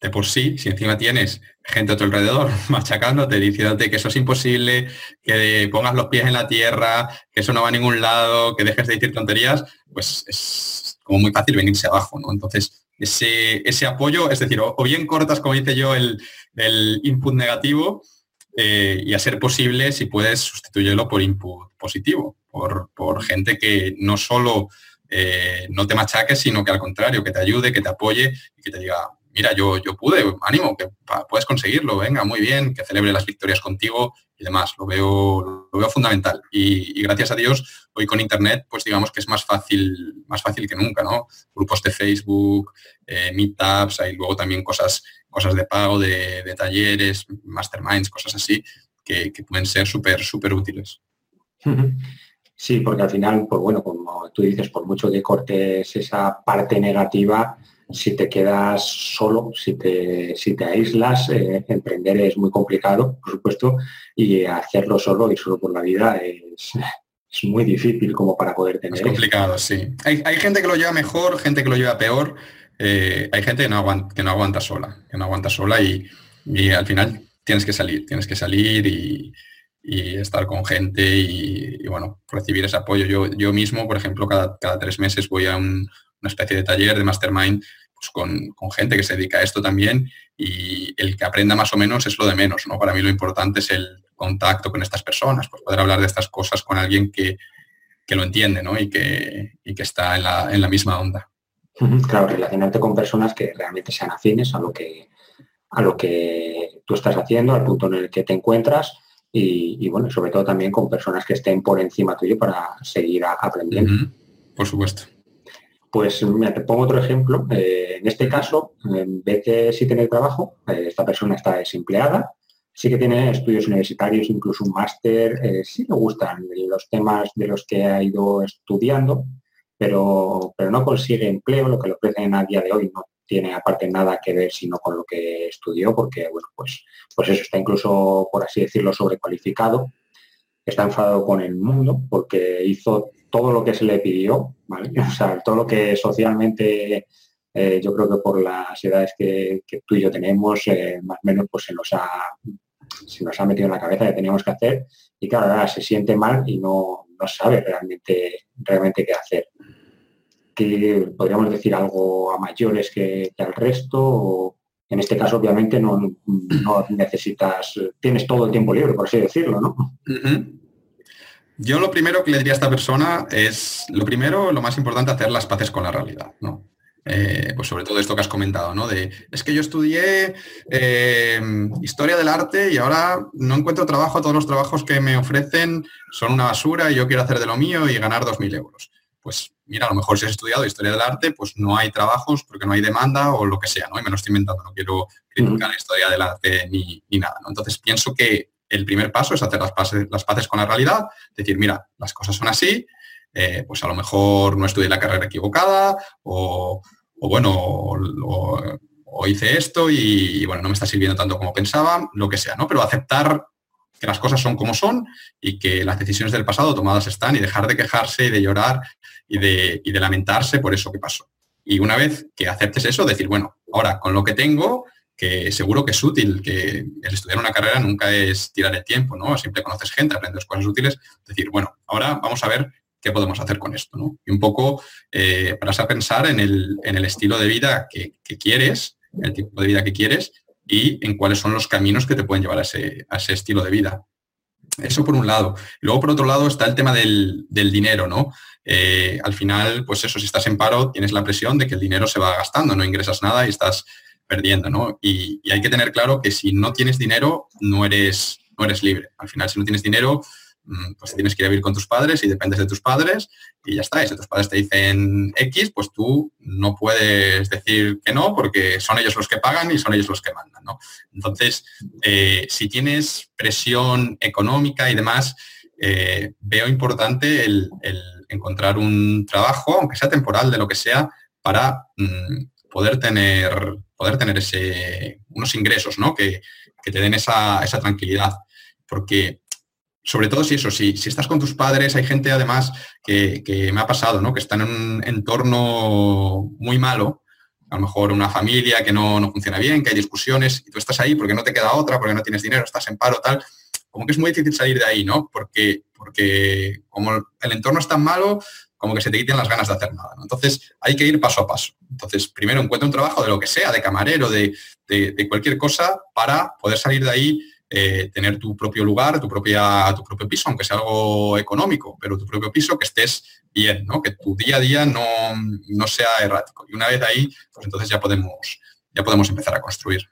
de por sí, si encima tienes gente a tu alrededor machacándote, diciéndote que eso es imposible, que pongas los pies en la tierra, que eso no va a ningún lado, que dejes de decir tonterías, pues es como muy fácil venirse abajo, ¿no? Entonces, ese, apoyo, es decir, o, bien cortas, como dice yo, el, input negativo eh, y a ser posible, si puedes, sustituirlo por input positivo, por, gente que no solo eh, no te machaque, sino que al contrario, que te ayude, que te apoye y que te diga, mira, yo, yo pude, ánimo, que puedes conseguirlo, venga, muy bien, que celebre las victorias contigo y demás. Lo veo, lo veo fundamental. Y, gracias a Dios, hoy con Internet, pues digamos que es más fácil, más fácil que nunca, ¿no? Grupos de Facebook, eh, meetups, hay luego también cosas, cosas de pago, de, talleres, masterminds, cosas así, que, pueden ser súper, súper útiles. Sí, porque al final, pues bueno, como tú dices, por mucho que cortes esa parte negativa, si te quedas solo, si te, si te aíslas, eh, emprender es muy complicado, por supuesto, y hacerlo solo y solo por la vida es, muy difícil como para poder tener. Es complicado, sí. Hay, gente que lo lleva mejor, gente que lo lleva peor. Eh, hay gente que no, aguanta, que no aguanta sola, que no aguanta sola y, al final tienes que salir, tienes que salir y, estar con gente y, bueno, recibir ese apoyo. Yo, yo mismo, por ejemplo, cada, cada tres meses voy a una especie de taller de mastermind pues, con, gente que se dedica a esto también y el que aprenda más o menos es lo de menos, ¿no? Para mí lo importante es el contacto con estas personas, pues poder hablar de estas cosas con alguien que, lo entiende, ¿no? Y que, que está en la, en la, misma onda. Claro, relacionarte con personas que realmente sean afines a lo que, a lo que tú estás haciendo, al punto en el que te encuentras y, bueno, sobre todo también con personas que estén por encima tuyo para seguir aprendiendo. Por supuesto. Pues me te pongo otro ejemplo. Eh, en este caso, en vez de si tener trabajo, eh, esta persona está desempleada, sí que tiene estudios universitarios, incluso un máster, eh, sí le gustan los temas de los que ha ido estudiando, pero, pero no consigue empleo, lo que le ofrecen a día de hoy no tiene aparte nada que ver sino con lo que estudió, porque bueno, pues, pues eso está incluso, por así decirlo, sobrecualificado, está enfadado con el mundo porque hizo todo lo que se le pidió, ¿vale? O sea, todo lo que socialmente eh, yo creo que por las edades que, tú y yo tenemos, eh, más o menos pues se nos, ha, se nos ha metido en la cabeza que teníamos que hacer y claro, ahora se siente mal y no, sabe realmente, realmente qué hacer. Podríamos decir algo a mayores que, al resto, en este caso obviamente no, necesitas, tienes todo el tiempo libre, por así decirlo, ¿no? Yo lo primero que le diría a esta persona es, lo primero, lo más importante, hacer las paces con la realidad, ¿no? Eh, pues sobre todo esto que has comentado, ¿no? De, es que yo estudié eh, historia del arte y ahora no encuentro trabajo, todos los trabajos que me ofrecen son una basura y yo quiero hacer de lo mío y ganar 2.000 euros. Pues mira, a lo mejor si has estudiado historia del arte, pues no hay trabajos porque no hay demanda o lo que sea, ¿no? Y me lo estoy inventando, no quiero criticar la historia del arte ni, ni nada, ¿no? Entonces pienso que el primer paso es hacer las paces, las paces con la realidad, decir, mira, las cosas son así, eh, pues a lo mejor no estudié la carrera equivocada o, bueno, o, hice esto y, bueno, no me está sirviendo tanto como pensaba, lo que sea, ¿no? Pero aceptar que las cosas son como son y que las decisiones del pasado tomadas están y dejar de quejarse y de llorar y de, y de lamentarse por eso que pasó. Y una vez que aceptes eso, decir, bueno, ahora con lo que tengo, que seguro que es útil, que el estudiar una carrera nunca es tirar el tiempo, ¿no? Siempre conoces gente, aprendes cosas útiles, decir, bueno, ahora vamos a ver qué podemos hacer con esto, ¿no? Y un poco eh, a pensar en el, en el, estilo de vida que, quieres, el tipo de vida que quieres y en cuáles son los caminos que te pueden llevar a ese, a ese estilo de vida. Eso por un lado. Luego, por otro lado, está el tema del, dinero, ¿no? Eh, al final, pues eso, si estás en paro, tienes la presión de que el dinero se va gastando, no ingresas nada y estás perdiendo, ¿no? Y, hay que tener claro que si no tienes dinero, no eres, no eres libre. Al final, si no tienes dinero, pues tienes que ir a vivir con tus padres y dependes de tus padres y ya está. Y si tus padres te dicen X, pues tú no puedes decir que no porque son ellos los que pagan y son ellos los que mandan, ¿no? Entonces, eh, si tienes presión económica y demás, eh, veo importante el, encontrar un trabajo, aunque sea temporal, de lo que sea, para mm, poder tener, poder tener ese, unos ingresos ¿no? que, te den esa, tranquilidad. Porque, sobre todo si eso, si, si, estás con tus padres, hay gente además que, me ha pasado, ¿no? que está en un entorno muy malo, a lo mejor una familia que no, no, funciona bien, que hay discusiones, y tú estás ahí porque no te queda otra, porque no tienes dinero, estás en paro, tal, como que es muy difícil salir de ahí, ¿no? Porque, porque como el entorno es tan malo, como que se te quiten las ganas de hacer nada. Entonces hay que ir paso a paso. Entonces, primero encuentra un trabajo de lo que sea, de camarero, de, cualquier cosa, para poder salir de ahí, eh, tener tu propio lugar, tu, propia, tu propio piso, aunque sea algo económico, pero tu propio piso que estés bien, ¿no? que tu día a día no, no sea errático. Y una vez ahí, pues entonces ya podemos, ya podemos empezar a construir.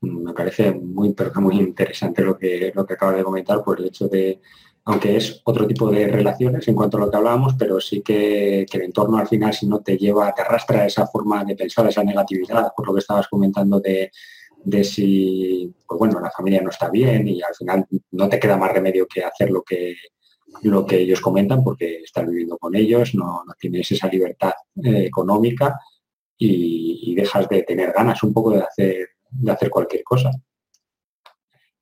Me parece muy, muy interesante lo que, lo que acabas de comentar por el hecho de, aunque es otro tipo de relaciones en cuanto a lo que hablábamos, pero sí que, el entorno al final si no te lleva, te arrastra esa forma de pensar, esa negatividad, por lo que estabas comentando de, si, pues bueno, la familia no está bien y al final no te queda más remedio que hacer lo que, lo que ellos comentan porque estás viviendo con ellos, no, tienes esa libertad eh, económica y, y, dejas de tener ganas un poco de hacer, de hacer cualquier cosa.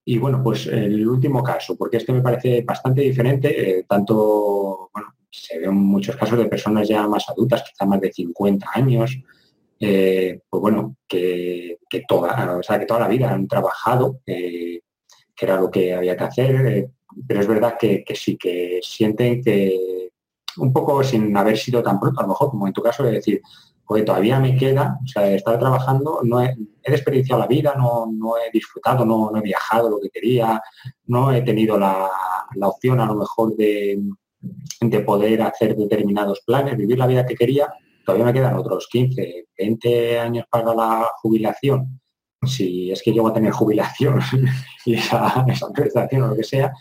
Y bueno, pues el último caso, porque este me parece bastante diferente, eh, tanto, bueno, se ven muchos casos de personas ya más adultas, quizá más de 50 años, eh, pues bueno, que, toda, o sea, que toda la vida han trabajado, eh, que era lo que había que hacer, pero es verdad que, sí, que sienten que un poco sin haber sido tan pronto, a lo mejor, como en tu caso, de decir, porque todavía me queda, o sea, estar trabajando, no he, desperdiciado la vida, no, he disfrutado, no, he viajado lo que quería, no he tenido la, opción a lo mejor de, poder hacer determinados planes, vivir la vida que quería, todavía me quedan otros 15, 20 años para la jubilación. Si es que llego a tener jubilación y esa, esa prestación o lo que sea,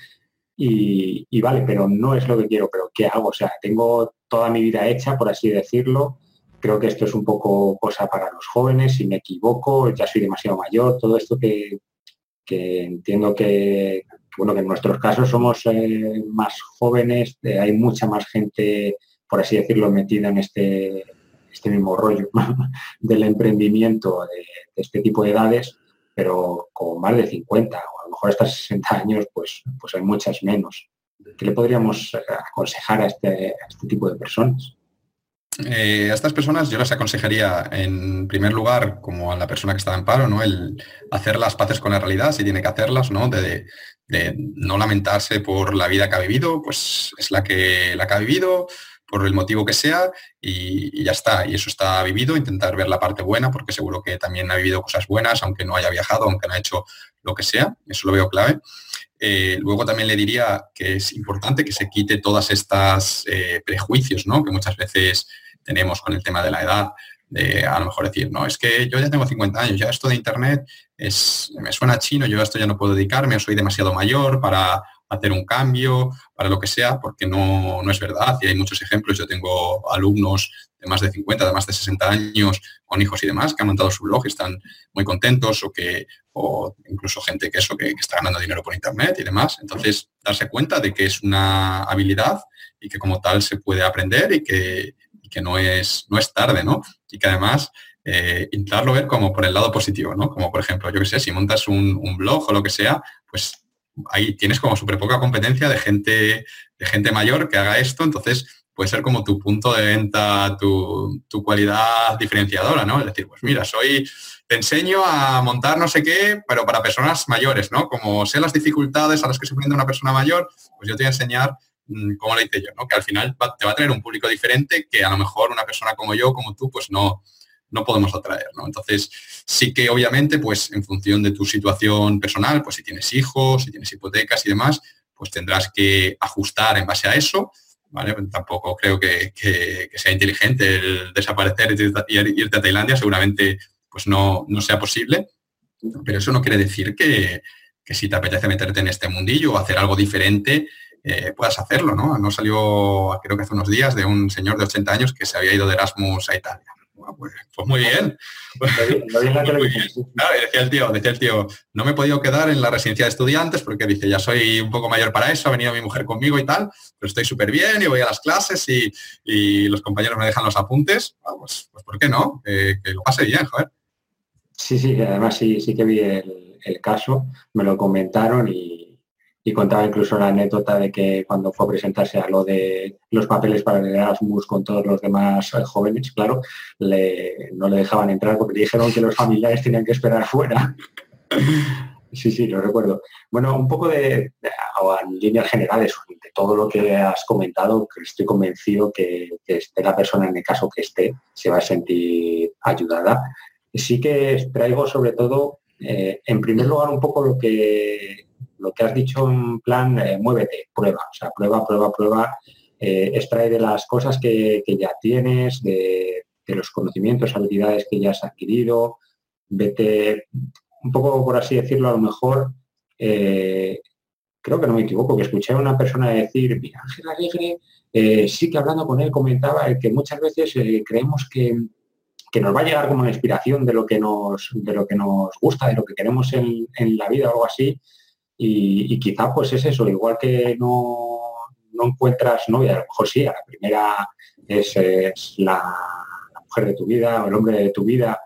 y, vale, pero no es lo que quiero, pero ¿qué hago? O sea, tengo toda mi vida hecha, por así decirlo, Creo que esto es un poco cosa para los jóvenes, si me equivoco, ya soy demasiado mayor, todo esto que, entiendo que, bueno, que en nuestros casos somos eh, más jóvenes, eh, hay mucha más gente, por así decirlo, metida en este, este mismo rollo del emprendimiento de, este tipo de edades, pero con más de 50 o a lo mejor hasta 60 años, pues, pues hay muchas menos. ¿Qué le podríamos aconsejar a este, este tipo de personas? Eh, a estas personas yo les aconsejaría, en primer lugar, como a la persona que está en paro, ¿no? El hacer las paces con la realidad, si tiene que hacerlas, ¿no? De, no lamentarse por la vida que ha vivido, pues es la que, la que ha vivido, por el motivo que sea, y, ya está. Y eso está vivido, intentar ver la parte buena, porque seguro que también ha vivido cosas buenas, aunque no haya viajado, aunque no ha hecho lo que sea, eso lo veo clave. Eh, luego también le diría que es importante que se quite todas estas eh, prejuicios, ¿no? Que muchas veces tenemos con el tema de la edad, de a lo mejor decir, no, es que yo ya tengo 50 años, ya esto de Internet es, me suena chino, yo a esto ya no puedo dedicarme, soy demasiado mayor para hacer un cambio, para lo que sea, porque no, no es verdad. Y hay muchos ejemplos. Yo tengo alumnos de más de 50, de más de 60 años, con hijos y demás, que han montado su blog y están muy contentos, o que, o incluso gente que eso, que, está ganando dinero por internet y demás. Entonces, darse cuenta de que es una habilidad y que como tal se puede aprender y que, que no es, no es tarde, ¿no? Y que además eh, intentarlo ver como por el lado positivo, ¿no? Como por ejemplo, yo que sé, si montas un, blog o lo que sea, pues ahí tienes como súper poca competencia de gente, de gente mayor que haga esto, entonces puede ser como tu punto de venta, tu, cualidad diferenciadora, ¿no? Es decir, pues mira, soy te enseño a montar no sé qué, pero para personas mayores, ¿no? Como sé las dificultades a las que se enfrenta una persona mayor, pues yo te voy a enseñar mm, cómo lo hice yo, ¿no? Que al final te va a traer un público diferente que a lo mejor una persona como yo, como tú, pues no, no podemos atraer, ¿no? Entonces, sí que obviamente, pues en función de tu situación personal, pues si tienes hijos, si tienes hipotecas y demás, pues tendrás que ajustar en base a eso, ¿vale? Tampoco creo que, sea inteligente el desaparecer y irte a Tailandia, seguramente pues no, no sea posible, pero eso no quiere decir que, si te apetece meterte en este mundillo o hacer algo diferente, eh, puedas hacerlo, ¿no? No salió, creo que hace unos días, de un señor de 80 años que se había ido de Erasmus a Italia. Pues, pues, muy bien. decía el tío, decía el tío, no me he podido quedar en la residencia de estudiantes porque dice, ya soy un poco mayor para eso, ha venido mi mujer conmigo y tal, pero estoy súper bien y voy a las clases y, los compañeros me dejan los apuntes. Ah, pues, pues, ¿por qué no? que lo pase bien, joder. Sí, sí, además sí, sí que vi el caso, me lo comentaron y, y contaba incluso la anécdota de que cuando fue a presentarse a lo de los papeles para el Erasmus con todos los demás eh, jóvenes, claro, no le dejaban entrar porque dijeron que los familiares tenían que esperar fuera. Sí, sí, lo recuerdo. Bueno, un poco de, en líneas generales, de todo lo que has comentado, que estoy convencido que, esté la persona en el caso que esté, se va a sentir ayudada. Sí que traigo sobre todo, eh, en primer lugar, un poco lo que lo que has dicho en plan, eh, muévete, prueba, o sea, prueba, prueba, prueba, eh, extrae de las cosas que, ya tienes, de, los conocimientos, habilidades que ya has adquirido, vete, un poco por así decirlo, a lo mejor, eh, creo que no me equivoco, que escuché a una persona decir, mira, Ángel Alegre, sí que hablando con él comentaba que muchas veces creemos que, nos va a llegar como una inspiración de lo que nos, de lo que nos gusta, de lo que queremos en, en la vida o algo así, y, quizá pues es eso, igual que no, encuentras novia, a lo mejor sí, a la primera es, la, mujer de tu vida o el hombre de tu vida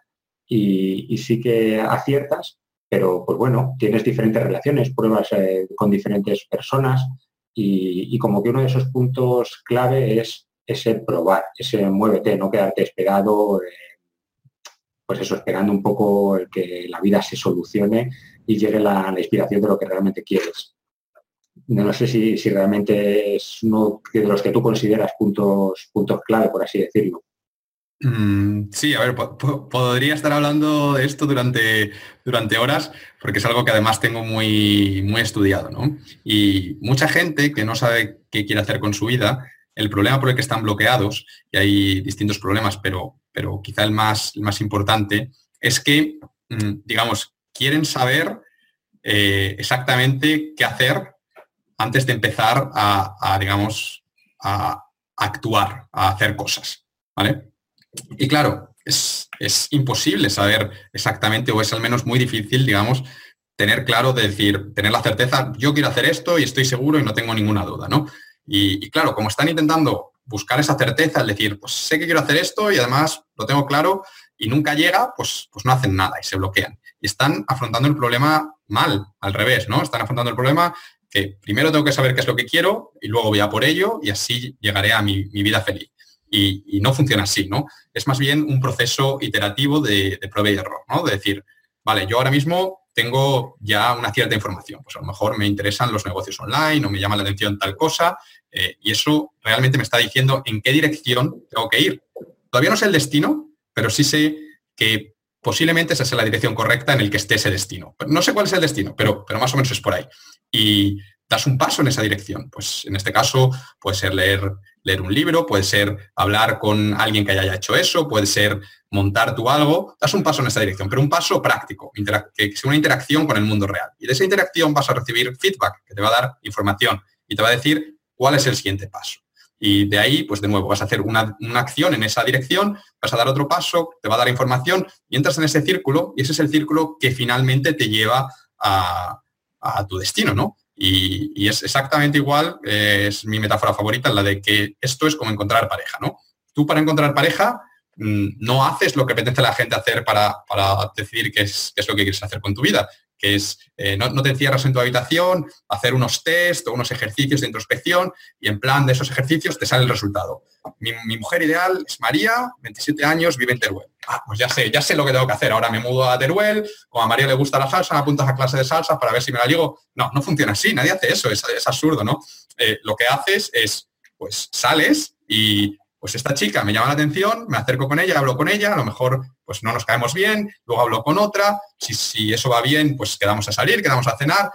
y, sí que aciertas, pero pues bueno, tienes diferentes relaciones, pruebas eh, con diferentes personas y, como que uno de esos puntos clave es ese probar, ese muévete, no quedarte esperado, eh, pues eso, esperando un poco que la vida se solucione y llegue la, inspiración de lo que realmente quieres. No sé si, realmente es uno de los que tú consideras puntos, puntos clave, por así decirlo. Mm, sí, a ver, podría estar hablando de esto durante, durante horas, porque es algo que además tengo muy, muy estudiado, ¿no? Y mucha gente que no sabe qué quiere hacer con su vida, el problema por el que están bloqueados, y hay distintos problemas, pero, pero quizá el más, el más importante, es que, mm, digamos, quieren saber eh, exactamente qué hacer antes de empezar a, digamos, a, actuar, a hacer cosas. ¿vale? Y claro, es, imposible saber exactamente, o es al menos muy difícil, digamos, tener claro de decir, tener la certeza, yo quiero hacer esto y estoy seguro y no tengo ninguna duda, ¿no? Y, y, claro, como están intentando buscar esa certeza, es decir, pues sé que quiero hacer esto y además lo tengo claro y nunca llega, pues, pues no hacen nada y se bloquean están afrontando el problema mal, al revés, ¿no? Están afrontando el problema que primero tengo que saber qué es lo que quiero y luego voy a por ello y así llegaré a mi, vida feliz. Y, no funciona así, ¿no? Es más bien un proceso iterativo de, prueba y error, ¿no? De decir, vale, yo ahora mismo tengo ya una cierta información, pues a lo mejor me interesan los negocios online o me llama la atención tal cosa eh, y eso realmente me está diciendo en qué dirección tengo que ir. Todavía no sé el destino, pero sí sé que posiblemente esa sea la dirección correcta en el que esté ese destino. No sé cuál es el destino, pero, pero más o menos es por ahí. Y das un paso en esa dirección. Pues en este caso puede ser leer, leer un libro, puede ser hablar con alguien que haya hecho eso, puede ser montar tú algo, das un paso en esa dirección, pero un paso práctico, que sea una interacción con el mundo real. Y de esa interacción vas a recibir feedback, que te va a dar información y te va a decir cuál es el siguiente paso. Y de ahí, pues de nuevo, vas a hacer una, acción en esa dirección, vas a dar otro paso, te va a dar información y entras en ese círculo y ese es el círculo que finalmente te lleva a, tu destino, ¿no? Y, es exactamente igual, es mi metáfora favorita, la de que esto es como encontrar pareja, ¿no? Tú para encontrar pareja mm, no haces lo que apetece a la gente hacer para, decidir qué es, qué es lo que quieres hacer con tu vida, es eh, no, te encierras en tu habitación, hacer unos test o unos ejercicios de introspección y en plan de esos ejercicios te sale el resultado. Mi, mujer ideal es María, 27 años, vive en Teruel. Ah, pues ya sé, ya sé lo que tengo que hacer. Ahora me mudo a Teruel, como a María le gusta la salsa, me apuntas a clase de salsa para ver si me la ligo. No, no funciona así, nadie hace eso, es, es absurdo, ¿no? Eh, lo que haces es, pues sales y pues esta chica me llama la atención, me acerco con ella, hablo con ella, a lo mejor pues no nos caemos bien, luego hablo con otra, si, eso va bien, pues quedamos a salir, quedamos a cenar,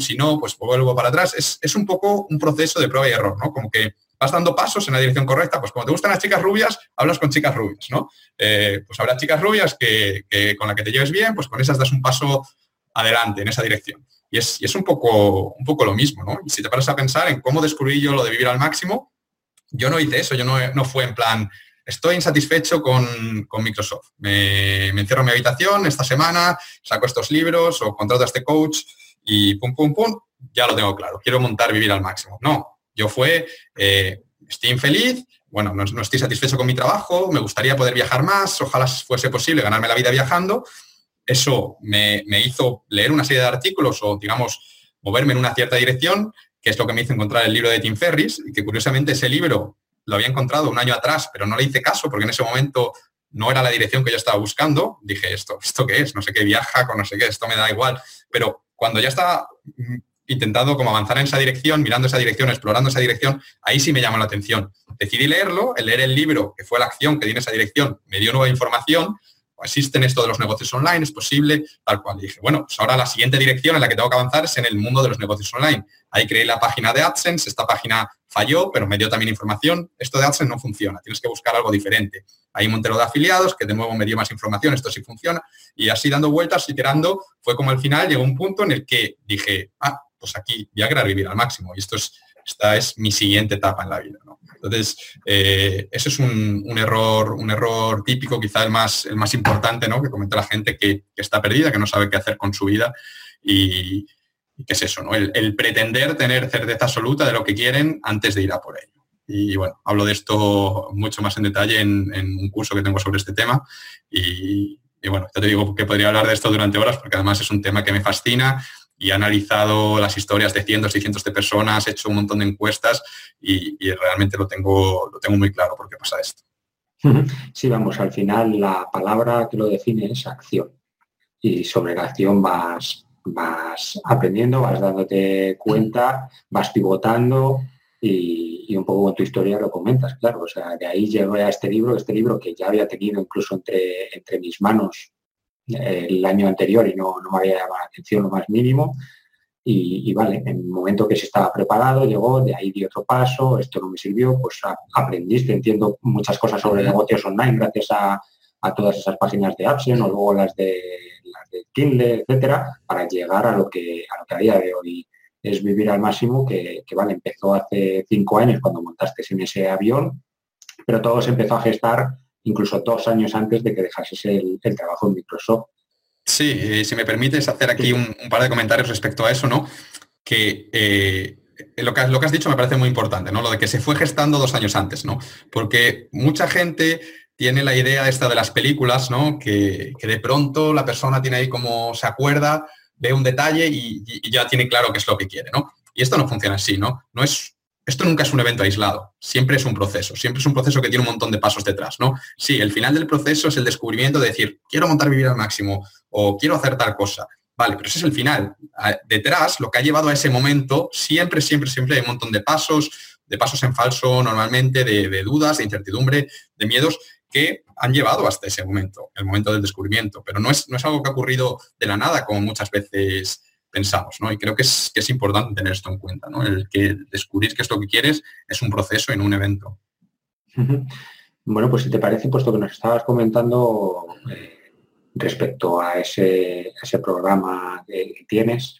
si no, pues vuelvo para atrás. Es, un poco un proceso de prueba y error, ¿no? Como que vas dando pasos en la dirección correcta, pues como te gustan las chicas rubias, hablas con chicas rubias, ¿no? Eh, pues habrá chicas rubias que, con la que te lleves bien, pues con esas das un paso adelante en esa dirección. Y es, es un, poco, un poco lo mismo, ¿no? Y si te paras a pensar en cómo descubrí yo lo de vivir al máximo, yo no hice eso, yo no, no fue en plan, estoy insatisfecho con, Microsoft. Me, encierro en mi habitación esta semana, saco estos libros o contrato a este coach y pum, pum, pum, ya lo tengo claro. Quiero montar vivir al máximo. No, yo fue, eh, estoy infeliz, bueno, no, estoy satisfecho con mi trabajo, me gustaría poder viajar más, ojalá fuese posible ganarme la vida viajando. Eso me, me hizo leer una serie de artículos o, digamos, moverme en una cierta dirección que es lo que me hizo encontrar el libro de Tim Ferris, y que curiosamente ese libro lo había encontrado un año atrás, pero no le hice caso porque en ese momento no era la dirección que yo estaba buscando. Dije, ¿esto, esto qué es? No sé qué viaja, con no sé qué, esto me da igual. Pero cuando ya estaba mm, intentando como avanzar en esa dirección, mirando esa dirección, explorando esa dirección, ahí sí me llamó la atención. Decidí leerlo, el leer el libro, que fue la acción que di en esa dirección, me dio nueva información existen esto de los negocios online, es posible, tal cual. dije, bueno, pues ahora la siguiente dirección en la que tengo que avanzar es en el mundo de los negocios online. Ahí creé la página de AdSense, esta página falló, pero me dio también información. Esto de AdSense no funciona, tienes que buscar algo diferente. Un montero de afiliados que de nuevo me dio más información, esto sí funciona. Y así dando vueltas, iterando, fue como al final llegó un punto en el que dije, ah, pues aquí voy a querer vivir al máximo. Y esto es, esta es mi siguiente etapa en la vida. Entonces, eh, ese es un, error, un error típico, quizá el más, el más importante, ¿no? Que comenta la gente que, está perdida, que no sabe qué hacer con su vida y, qué es eso, ¿no? El, pretender tener certeza absoluta de lo que quieren antes de ir a por ello. Y bueno, hablo de esto mucho más en detalle en, un curso que tengo sobre este tema y, y bueno, ya te digo que podría hablar de esto durante horas porque además es un tema que me fascina y he analizado las historias de cientos y cientos de personas, he hecho un montón de encuestas y, realmente lo tengo, lo tengo muy claro por qué pasa esto. Sí, vamos, al final la palabra que lo define es acción. Y sobre la acción vas, vas aprendiendo, vas dándote cuenta, vas pivotando y, un poco con tu historia lo comentas, claro. O sea, de ahí llegué a este libro, este libro que ya había tenido incluso entre, entre mis manos el año anterior y no, me había llamado la atención lo más mínimo. Y, vale, en el momento que se estaba preparado, llegó, de ahí di otro paso, esto no me sirvió, pues aprendiste, entiendo muchas cosas sobre negocios online gracias a, todas esas páginas de Action o luego las de las de Kindle, etcétera, para llegar a lo que a lo que a día de hoy es vivir al máximo, que, que vale, empezó hace cinco años cuando montaste en ese avión, pero todo se empezó a gestar incluso dos años antes de que dejases el, trabajo en Microsoft. Sí, si me permites hacer aquí un, par de comentarios respecto a eso, ¿no? Que eh, lo, que, lo que has dicho me parece muy importante, ¿no? Lo de que se fue gestando dos años antes, ¿no? Porque mucha gente tiene la idea esta de las películas, ¿no? Que, de pronto la persona tiene ahí como se acuerda, ve un detalle y, y, ya tiene claro qué es lo que quiere, ¿no? Y esto no funciona así, ¿no? No es esto nunca es un evento aislado, siempre es un proceso, siempre es un proceso que tiene un montón de pasos detrás, ¿no? Sí, el final del proceso es el descubrimiento de decir, quiero montar vivir al máximo o quiero hacer tal cosa. Vale, pero ese es el final. Detrás, lo que ha llevado a ese momento, siempre, siempre, siempre hay un montón de pasos, de pasos en falso normalmente, de, dudas, de incertidumbre, de miedos que han llevado hasta ese momento, el momento del descubrimiento. Pero no es, no es algo que ha ocurrido de la nada, como muchas veces pensamos, ¿no? Y creo que es, que es importante tener esto en cuenta, ¿no? El que descubrir qué es lo que quieres es un proceso en un evento. Bueno, pues si te parece, puesto que nos estabas comentando eh, respecto a ese, ese programa que tienes,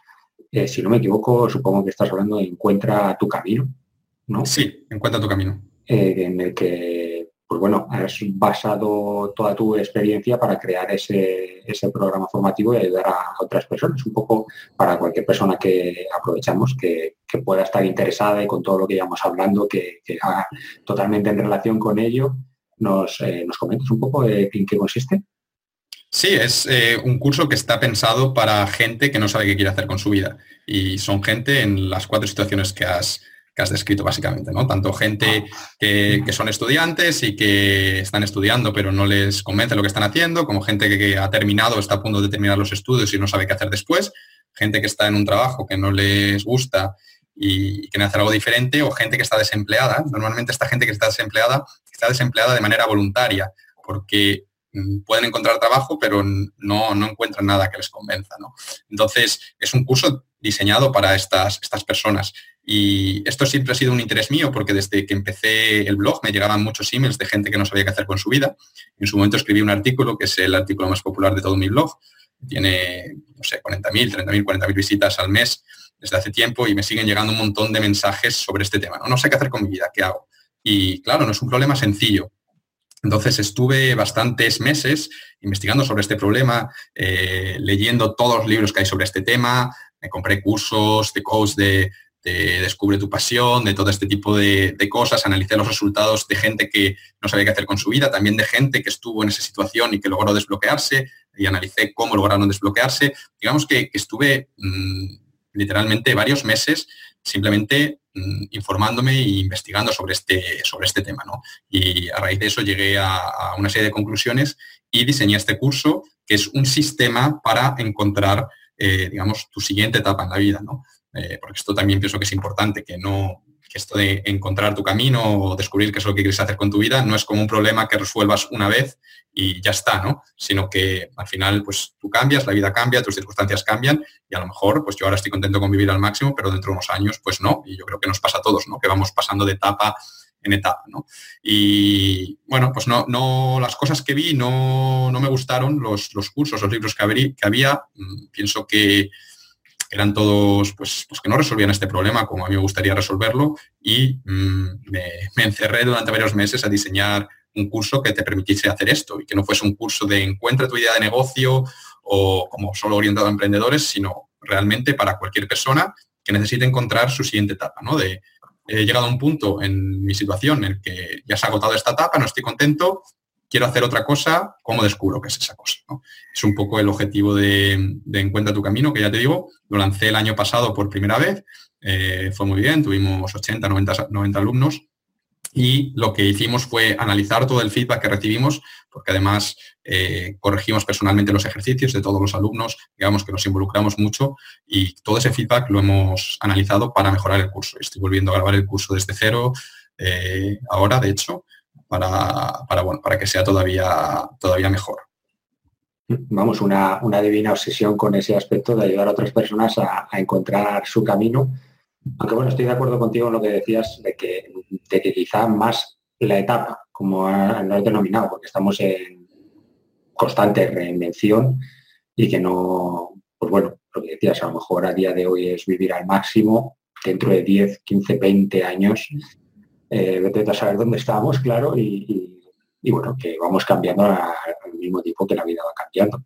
eh, si no me equivoco, supongo que estás hablando de Encuentra tu camino, ¿no? Sí, Encuentra tu camino. Eh, en el que pues bueno, has basado toda tu experiencia para crear ese, programa formativo y ayudar a, otras personas. Un poco para cualquier persona que aprovechamos, que, pueda estar interesada y con todo lo que íbamos hablando, que, haga totalmente en relación con ello, nos, eh, nos comentas un poco en qué consiste. Sí, es eh, un curso que está pensado para gente que no sabe qué quiere hacer con su vida. Y son gente en las cuatro situaciones que has, que has descrito básicamente, ¿no? Tanto gente que, son estudiantes y que están estudiando pero no les convence lo que están haciendo, como gente que, ha terminado, está a punto de terminar los estudios y no sabe qué hacer después, gente que está en un trabajo que no les gusta y quiere hacer algo diferente, o gente que está desempleada. Normalmente esta gente que está desempleada está desempleada de manera voluntaria, porque Mm, pueden encontrar trabajo, pero no, no encuentran nada que les convenza. ¿no? Entonces, es un curso diseñado para estas, estas personas. Y esto siempre ha sido un interés mío porque desde que empecé el blog me llegaban muchos emails de gente que no sabía qué hacer con su vida. En su momento escribí un artículo, que es el artículo más popular de todo mi blog. Tiene, no sé, 40.000, 30.000, 40.000 visitas al mes desde hace tiempo y me siguen llegando un montón de mensajes sobre este tema. No, no sé qué hacer con mi vida, ¿qué hago? Y claro, no es un problema sencillo. Entonces estuve bastantes meses investigando sobre este problema, eh, leyendo todos los libros que hay sobre este tema, me compré cursos de coach de, Descubre tu pasión, de todo este tipo de, cosas, analicé los resultados de gente que no sabía qué hacer con su vida, también de gente que estuvo en esa situación y que logró desbloquearse, y analicé cómo lograron desbloquearse. Digamos que, estuve mm, literalmente varios meses simplemente mm, informándome e investigando sobre este, sobre este tema. ¿no? Y a raíz de eso llegué a, una serie de conclusiones y diseñé este curso, que es un sistema para encontrar, eh, digamos, tu siguiente etapa en la vida. ¿no? Eh, porque esto también pienso que es importante, que no, que esto de encontrar tu camino o descubrir qué es lo que quieres hacer con tu vida no es como un problema que resuelvas una vez y ya está, ¿no? Sino que al final, pues tú cambias, la vida cambia, tus circunstancias cambian y a lo mejor, pues yo ahora estoy contento con vivir al máximo, pero dentro de unos años, pues no. Y yo creo que nos pasa a todos, ¿no? Que vamos pasando de etapa en etapa, ¿no? Y bueno, pues no, no las cosas que vi no, no me gustaron, los, los cursos, los libros que, que había, mm, pienso que eran todos pues, pues, que no resolvían este problema como a mí me gustaría resolverlo y mm, me, encerré durante varios meses a diseñar un curso que te permitiese hacer esto y que no fuese un curso de encuentra tu idea de negocio o como solo orientado a emprendedores, sino realmente para cualquier persona que necesite encontrar su siguiente etapa, ¿no? De, he llegado a un punto en mi situación en el que ya se ha agotado esta etapa, no estoy contento, quiero hacer otra cosa, ¿cómo descubro qué es esa cosa? Es un poco el objetivo de, Encuentra tu Camino, que ya te digo, lo lancé el año pasado por primera vez, eh, fue muy bien, tuvimos 80, 90, 90 alumnos y lo que hicimos fue analizar todo el feedback que recibimos, porque además eh, corregimos personalmente los ejercicios de todos los alumnos, digamos que nos involucramos mucho y todo ese feedback lo hemos analizado para mejorar el curso. Estoy volviendo a grabar el curso desde cero eh, ahora, de hecho, para, bueno, para que sea todavía, todavía mejor. Vamos, una, divina obsesión con ese aspecto de ayudar a otras personas a, encontrar su camino. Aunque bueno, estoy de acuerdo contigo en lo que decías de que, de que quizá más la etapa, como lo he denominado, porque estamos en constante reinvención y que no, pues bueno, lo que decías, a lo mejor a día de hoy es vivir al máximo, dentro de 10, 15, 20 años eh, vete a saber dónde estamos, claro, y, bueno, que vamos cambiando al mismo tiempo que la vida va cambiando.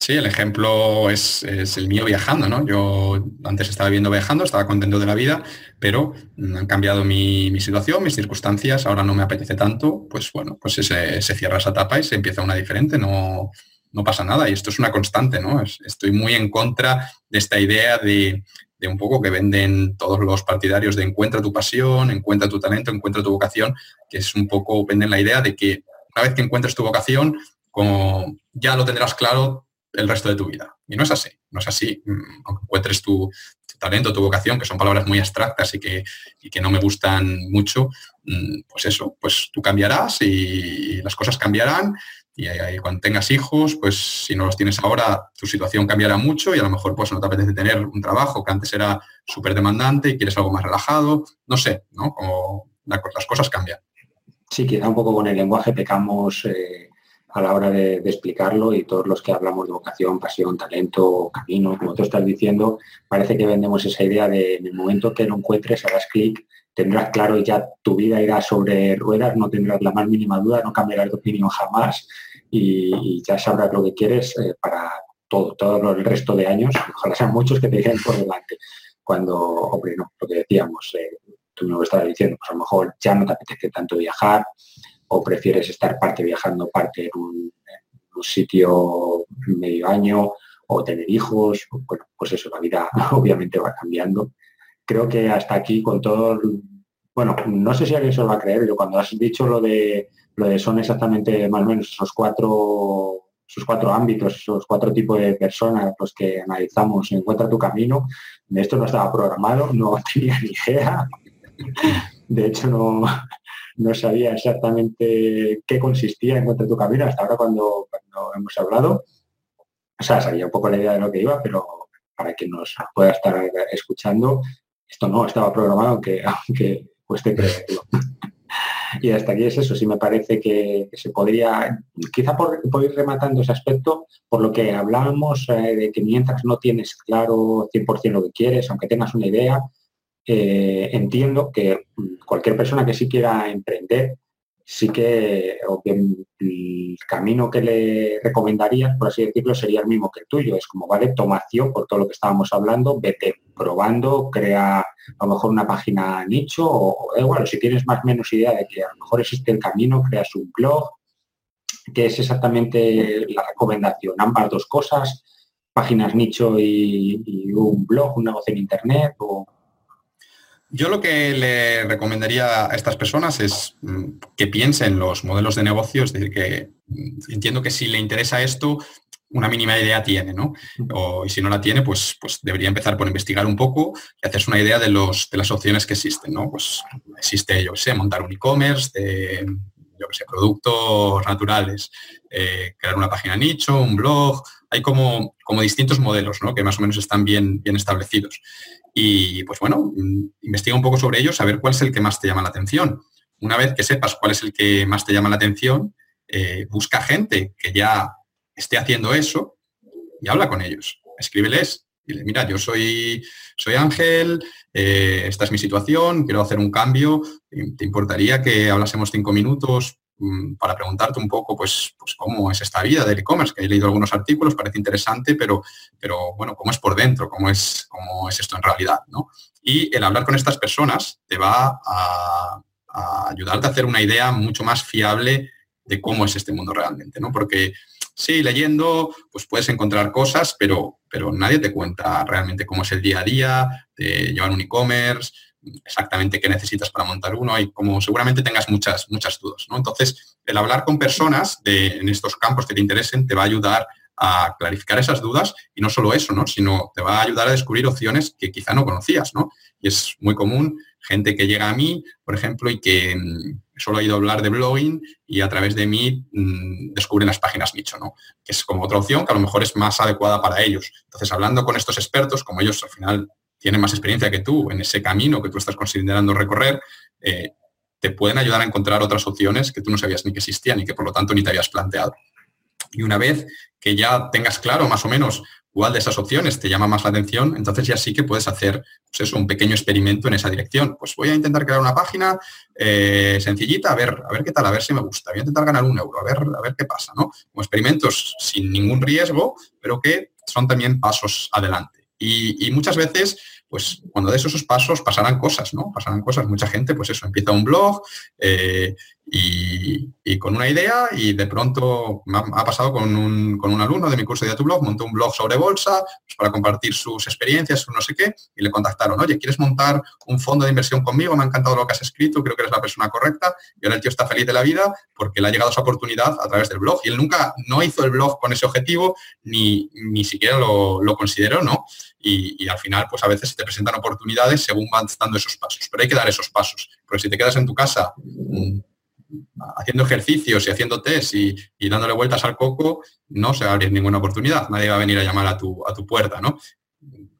Sí, el ejemplo es, el mío viajando, ¿no? Yo antes estaba viendo viajando, estaba contento de la vida, pero han cambiado mi, situación, mis circunstancias, ahora no me apetece tanto, pues bueno, pues se, se, cierra esa etapa y se empieza una diferente, no, no pasa nada. Y esto es una constante, ¿no? Estoy muy en contra de esta idea de, de un poco que venden todos los partidarios de encuentra tu pasión, encuentra tu talento, encuentra tu vocación, que es un poco, venden la idea de que una vez que encuentres tu vocación, como ya lo tendrás claro el resto de tu vida. Y no es así, no es así. Mm, aunque encuentres tu, talento, tu vocación, que son palabras muy abstractas y que, y que no me gustan mucho, mm, pues eso, pues tú cambiarás y las cosas cambiarán y cuando tengas hijos, pues si no los tienes ahora, tu situación cambiará mucho y a lo mejor pues no te apetece tener un trabajo que antes era súper demandante y quieres algo más relajado, no sé, ¿no? Como las cosas cambian. Sí, quizá un poco con el lenguaje pecamos eh, a la hora de, explicarlo y todos los que hablamos de vocación, pasión, talento, camino, como tú estás diciendo, parece que vendemos esa idea de en el momento que lo encuentres, harás clic, tendrás claro y ya tu vida irá sobre ruedas, no tendrás la más mínima duda, no cambiarás de opinión jamás y, ya sabrás lo que quieres eh, para todo, todo el resto de años. Ojalá sean muchos que te digan por delante. Cuando, hombre, lo que decíamos, eh, tú me lo estabas diciendo, pues a lo mejor ya no te apetece tanto viajar o prefieres estar parte viajando, parte en un, un sitio medio año o tener hijos, bueno, pues eso, la vida obviamente va cambiando. Creo que hasta aquí con todo, bueno, no sé si alguien se lo va a creer, pero cuando has dicho lo de, lo de son exactamente más o menos esos cuatro esos cuatro ámbitos, esos cuatro tipos de personas los que analizamos, encuentra tu camino. De esto no estaba programado, no tenía ni idea. De hecho, no, no sabía exactamente qué consistía Encuentra tu camino hasta ahora cuando, cuando hemos hablado. O sea, sabía un poco la idea de lo que iba, pero para quien nos pueda estar escuchando, esto no estaba programado, aunque, aunque cueste creerlo. Y hasta aquí es eso, sí me parece que, se podría, quizá por, ir rematando ese aspecto, por lo que hablábamos eh, de que mientras no tienes claro 100% lo que quieres, aunque tengas una idea, eh, entiendo que cualquier persona que sí quiera emprender sí que, el camino que le recomendaría, por así decirlo, sería el mismo que el tuyo. Es como, vale, toma acción por todo lo que estábamos hablando, vete probando, crea a lo mejor una página nicho o, igual, si tienes más o menos idea de que a lo mejor existe el camino, creas un blog, que es exactamente la recomendación, ambas dos cosas, páginas nicho y, y un blog, un negocio en internet o yo lo que le recomendaría a estas personas es mm, que piensen los modelos de negocio, es decir, que mm, entiendo que si le interesa esto, una mínima idea tiene, ¿no? y si no la tiene, pues, pues debería empezar por investigar un poco y hacerse una idea de, los, de las opciones que existen, ¿no? Pues existe, yo sé, montar un e-commerce de, yo sé, productos naturales, eh, crear una página nicho, un blog, hay como, como distintos modelos, ¿no? Que más o menos están bien, bien establecidos. Y pues bueno, mm, investiga un poco sobre ellos, a ver cuál es el que más te llama la atención. Una vez que sepas cuál es el que más te llama la atención, eh, busca gente que ya esté haciendo eso y habla con ellos. Escríbeles. Mira, yo soy, soy Ángel, eh, esta es mi situación, quiero hacer un cambio. ¿Te importaría que hablásemos cinco minutos Mm, para preguntarte un poco, pues, pues cómo es esta vida del e-commerce, que he leído algunos artículos, parece interesante, pero, pero bueno, cómo es por dentro, cómo es, cómo es esto en realidad, ¿no? Y el hablar con estas personas te va a, ayudarte a hacer una idea mucho más fiable de cómo es este mundo realmente, ¿no? Porque sí, leyendo, pues puedes encontrar cosas, pero, pero nadie te cuenta realmente cómo es el día a día de llevar un e-commerce, exactamente qué necesitas para montar uno y como seguramente tengas muchas, muchas dudas. ¿no? Entonces, el hablar con personas de, en estos campos que te interesen te va a ayudar a clarificar esas dudas y no solo eso, ¿no? sino te va a ayudar a descubrir opciones que quizá no conocías. ¿no? Y es muy común gente que llega a mí, por ejemplo, y que mm, solo ha ido a hablar de blogging y a través de mí mm, descubren las páginas nicho, ¿no? que es como otra opción que a lo mejor es más adecuada para ellos. Entonces, hablando con estos expertos, como ellos al final tienen más experiencia que tú en ese camino que tú estás considerando recorrer, eh, te pueden ayudar a encontrar otras opciones que tú no sabías ni que existían y que por lo tanto ni te habías planteado. Y una vez que ya tengas claro más o menos cuál de esas opciones te llama más la atención, entonces ya sí que puedes hacer pues eso, un pequeño experimento en esa dirección. Pues voy a intentar crear una página eh, sencillita, a ver, a ver qué tal, a ver si me gusta. Voy a intentar ganar un euro, a ver, a ver qué pasa, ¿no? Como experimentos sin ningún riesgo, pero que son también pasos adelante. Y, muchas veces, pues cuando des esos pasos pasarán cosas, ¿no? Pasarán cosas. Mucha gente, pues eso, empieza un blog eh, y, con una idea y de pronto ha, pasado con un, con un, alumno de mi curso de tu blog, montó un blog sobre bolsa pues, para compartir sus experiencias, no sé qué, y le contactaron, oye, ¿quieres montar un fondo de inversión conmigo? Me ha encantado lo que has escrito, creo que eres la persona correcta. Y ahora el tío está feliz de la vida porque le ha llegado esa oportunidad a través del blog. Y él nunca, no hizo el blog con ese objetivo, ni, ni siquiera lo, lo consideró, ¿no? Y, al final, pues a veces se te presentan oportunidades según van dando esos pasos. Pero hay que dar esos pasos, porque si te quedas en tu casa mm, haciendo ejercicios y haciendo test y, dándole vueltas al coco, no se va a abrir ninguna oportunidad. Nadie va a venir a llamar a tu, a tu puerta, ¿no?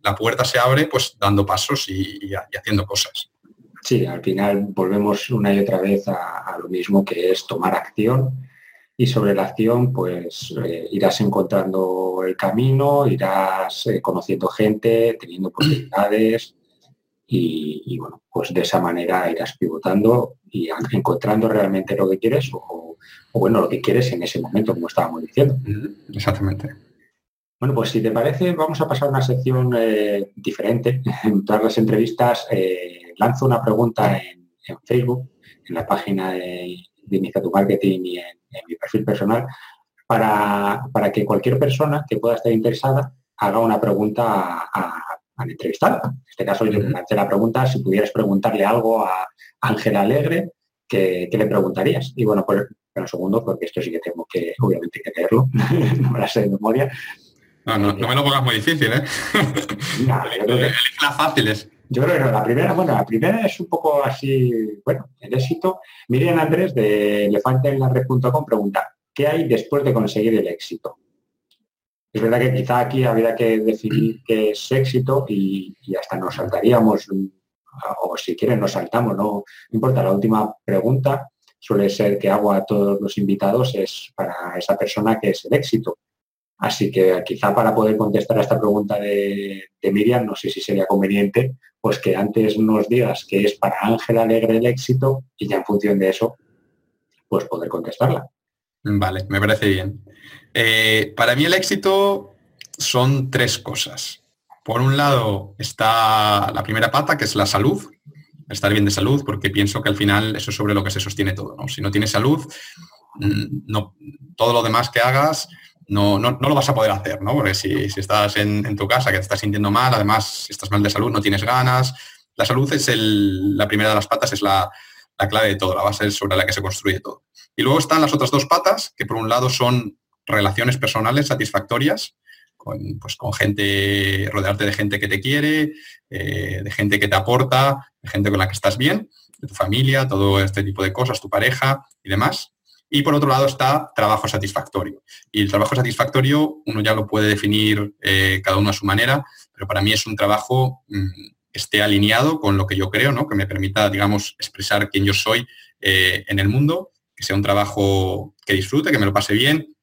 La puerta se abre pues dando pasos y, haciendo cosas. Sí, al final volvemos una y otra vez a lo mismo que es tomar acción y sobre la acción pues eh, irás encontrando el camino, irás eh, conociendo gente, teniendo oportunidades y, bueno, pues de esa manera irás pivotando y encontrando realmente lo que quieres o, bueno, lo que quieres en ese momento, como estábamos diciendo. Exactamente. Bueno, pues si te parece, vamos a pasar a una sección eh, diferente. En todas las entrevistas lanzo una pregunta en, en, Facebook, en la página de, de Inicia tu Marketing y en en mi perfil personal para, que cualquier persona que pueda estar interesada haga una pregunta al entrevistado. En este caso yo hace la pregunta, si pudieras preguntarle algo a Ángela Alegre, ¿qué, le preguntarías? Y bueno, pues pero segundo, porque esto sí que tengo que, obviamente, que leerlo, no me la sé de memoria. No, no, me lo pongas muy difícil, ¿eh? No, yo creo que, las fáciles. Yo creo que la primera, bueno, la primera es un poco así, bueno, el éxito. Miriam Andrés de elefanteenlared.com pregunta, ¿qué hay después de conseguir el éxito? Es verdad que quizá aquí habría que definir qué es éxito y, y hasta nos saltaríamos, o si quieren nos saltamos, no importa. La última pregunta suele ser que hago a todos los invitados es para esa persona que es el éxito. Así que quizá para poder contestar a esta pregunta de, Miriam, no sé si sería conveniente, pues que antes nos digas que es para Ángel Alegre el éxito y ya en función de eso, pues poder contestarla. Vale, me parece bien. Eh, para mí el éxito son tres cosas. Por un lado está la primera pata, que es la salud, estar bien de salud, porque pienso que al final eso es sobre lo que se sostiene todo. Si no tienes salud, mm, no, todo lo demás que hagas no, no, lo vas a poder hacer, ¿no? Porque si, estás en, tu casa, que te estás sintiendo mal, además si estás mal de salud, no tienes ganas. La salud es la primera de las patas, es la, clave de todo, la base sobre la que se construye todo. Y luego están las otras dos patas, que por un lado son relaciones personales satisfactorias, con, pues, con gente, rodearte de gente que te quiere, eh, de gente que te aporta, de gente con la que estás bien, de tu familia, todo este tipo de cosas, tu pareja y demás. Y por otro lado está trabajo satisfactorio. Y el trabajo satisfactorio uno ya lo puede definir eh, cada uno a su manera, pero para mí es un trabajo que mm, esté alineado con lo que yo creo, ¿no? que me permita, digamos, expresar quién yo soy eh, en el mundo, que sea un trabajo que disfrute, que me lo pase bien,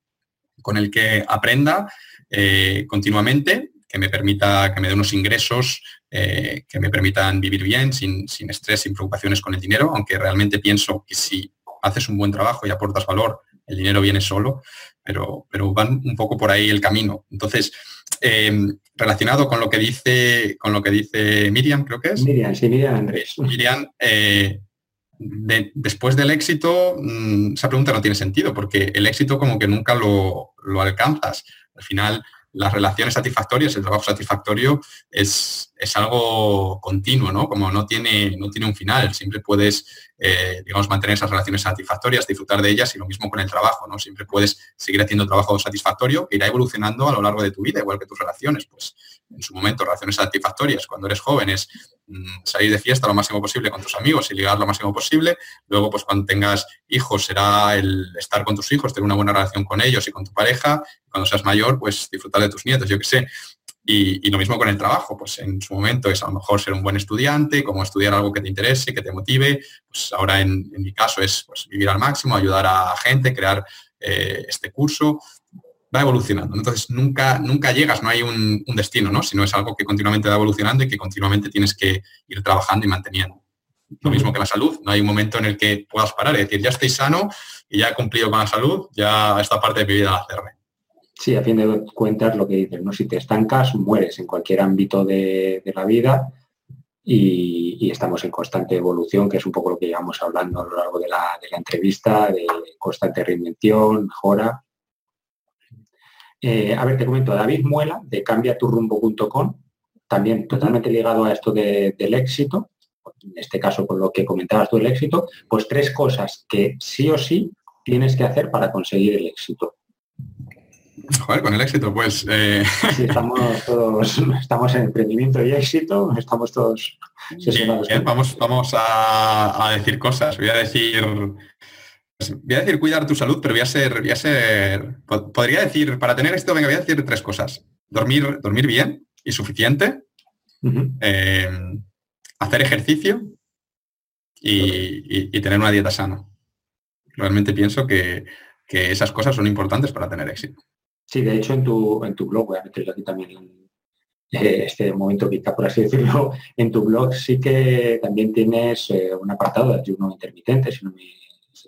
con el que aprenda eh, continuamente, que me permita, que me dé unos ingresos que me permitan vivir bien, sin, estrés, sin preocupaciones con el dinero, aunque realmente pienso que si haces un buen trabajo y aportas valor, el dinero viene solo, pero, pero van un poco por ahí el camino. Entonces, em, relacionado con lo que dice con lo que dice Miriam, creo que es. Miriam, sí, Miriam Andrés. Miriam, eh, después del éxito, mm, esa pregunta no tiene sentido, porque el éxito como que nunca lo, lo alcanzas. Al final, las relaciones satisfactorias, el trabajo satisfactorio es, es, algo continuo, ¿no? Como no tiene, no tiene un final, siempre puedes, eh, digamos, mantener esas relaciones satisfactorias, disfrutar de ellas y lo mismo con el trabajo, ¿no? Siempre puedes seguir haciendo trabajo satisfactorio que irá evolucionando a lo largo de tu vida, igual que tus relaciones, pues en su momento relaciones satisfactorias cuando eres joven es mm, salir de fiesta lo máximo posible con tus amigos y ligar lo máximo posible. Luego, pues cuando tengas hijos será el estar con tus hijos, tener una buena relación con ellos y con tu pareja. Cuando seas mayor, pues disfrutar de tus nietos, yo qué sé. Y, lo mismo con el trabajo, pues en su momento es a lo mejor ser un buen estudiante, como estudiar algo que te interese, que te motive. Pues ahora en, mi caso es pues, vivir al máximo, ayudar a gente, crear eh, este curso va evolucionando. Entonces, nunca, nunca llegas, no hay un, destino, ¿no? Sino es algo que continuamente va evolucionando y que continuamente tienes que ir trabajando y manteniendo. Lo mismo que la salud, no hay un momento en el que puedas parar y decir, ya estoy sano y ya he cumplido con la salud, ya esta parte de mi vida la cerré. Sí, a fin de cuentas lo que dices, ¿no? Si te estancas, mueres en cualquier ámbito de, la vida y, estamos en constante evolución, que es un poco lo que llevamos hablando a lo largo de la, de la entrevista, de constante reinvención, mejora. Eh, a ver, te comento, David Muela de cambiaturrumbo.com, también totalmente ligado a esto del éxito, en este caso con lo que comentabas tú del éxito, pues tres cosas que sí o sí tienes que hacer para conseguir el éxito. Joder, con el éxito, pues... Eh, estamos todos, estamos en emprendimiento y éxito, estamos todos vamos, vamos a, decir cosas. Voy a decir voy a decir cuidar tu salud, pero voy a ser, voy a ser, podría decir, para tener esto, venga, voy a decir tres cosas. Dormir, dormir bien y suficiente, eh, hacer ejercicio y, tener una dieta sana. Realmente pienso que, esas cosas son importantes para tener éxito. Sí, de hecho en tu, en tu blog, voy a meterlo aquí también eh, este momento quizá por así decirlo, en tu blog sí que también tienes eh, un apartado de ayuno intermitente, si no me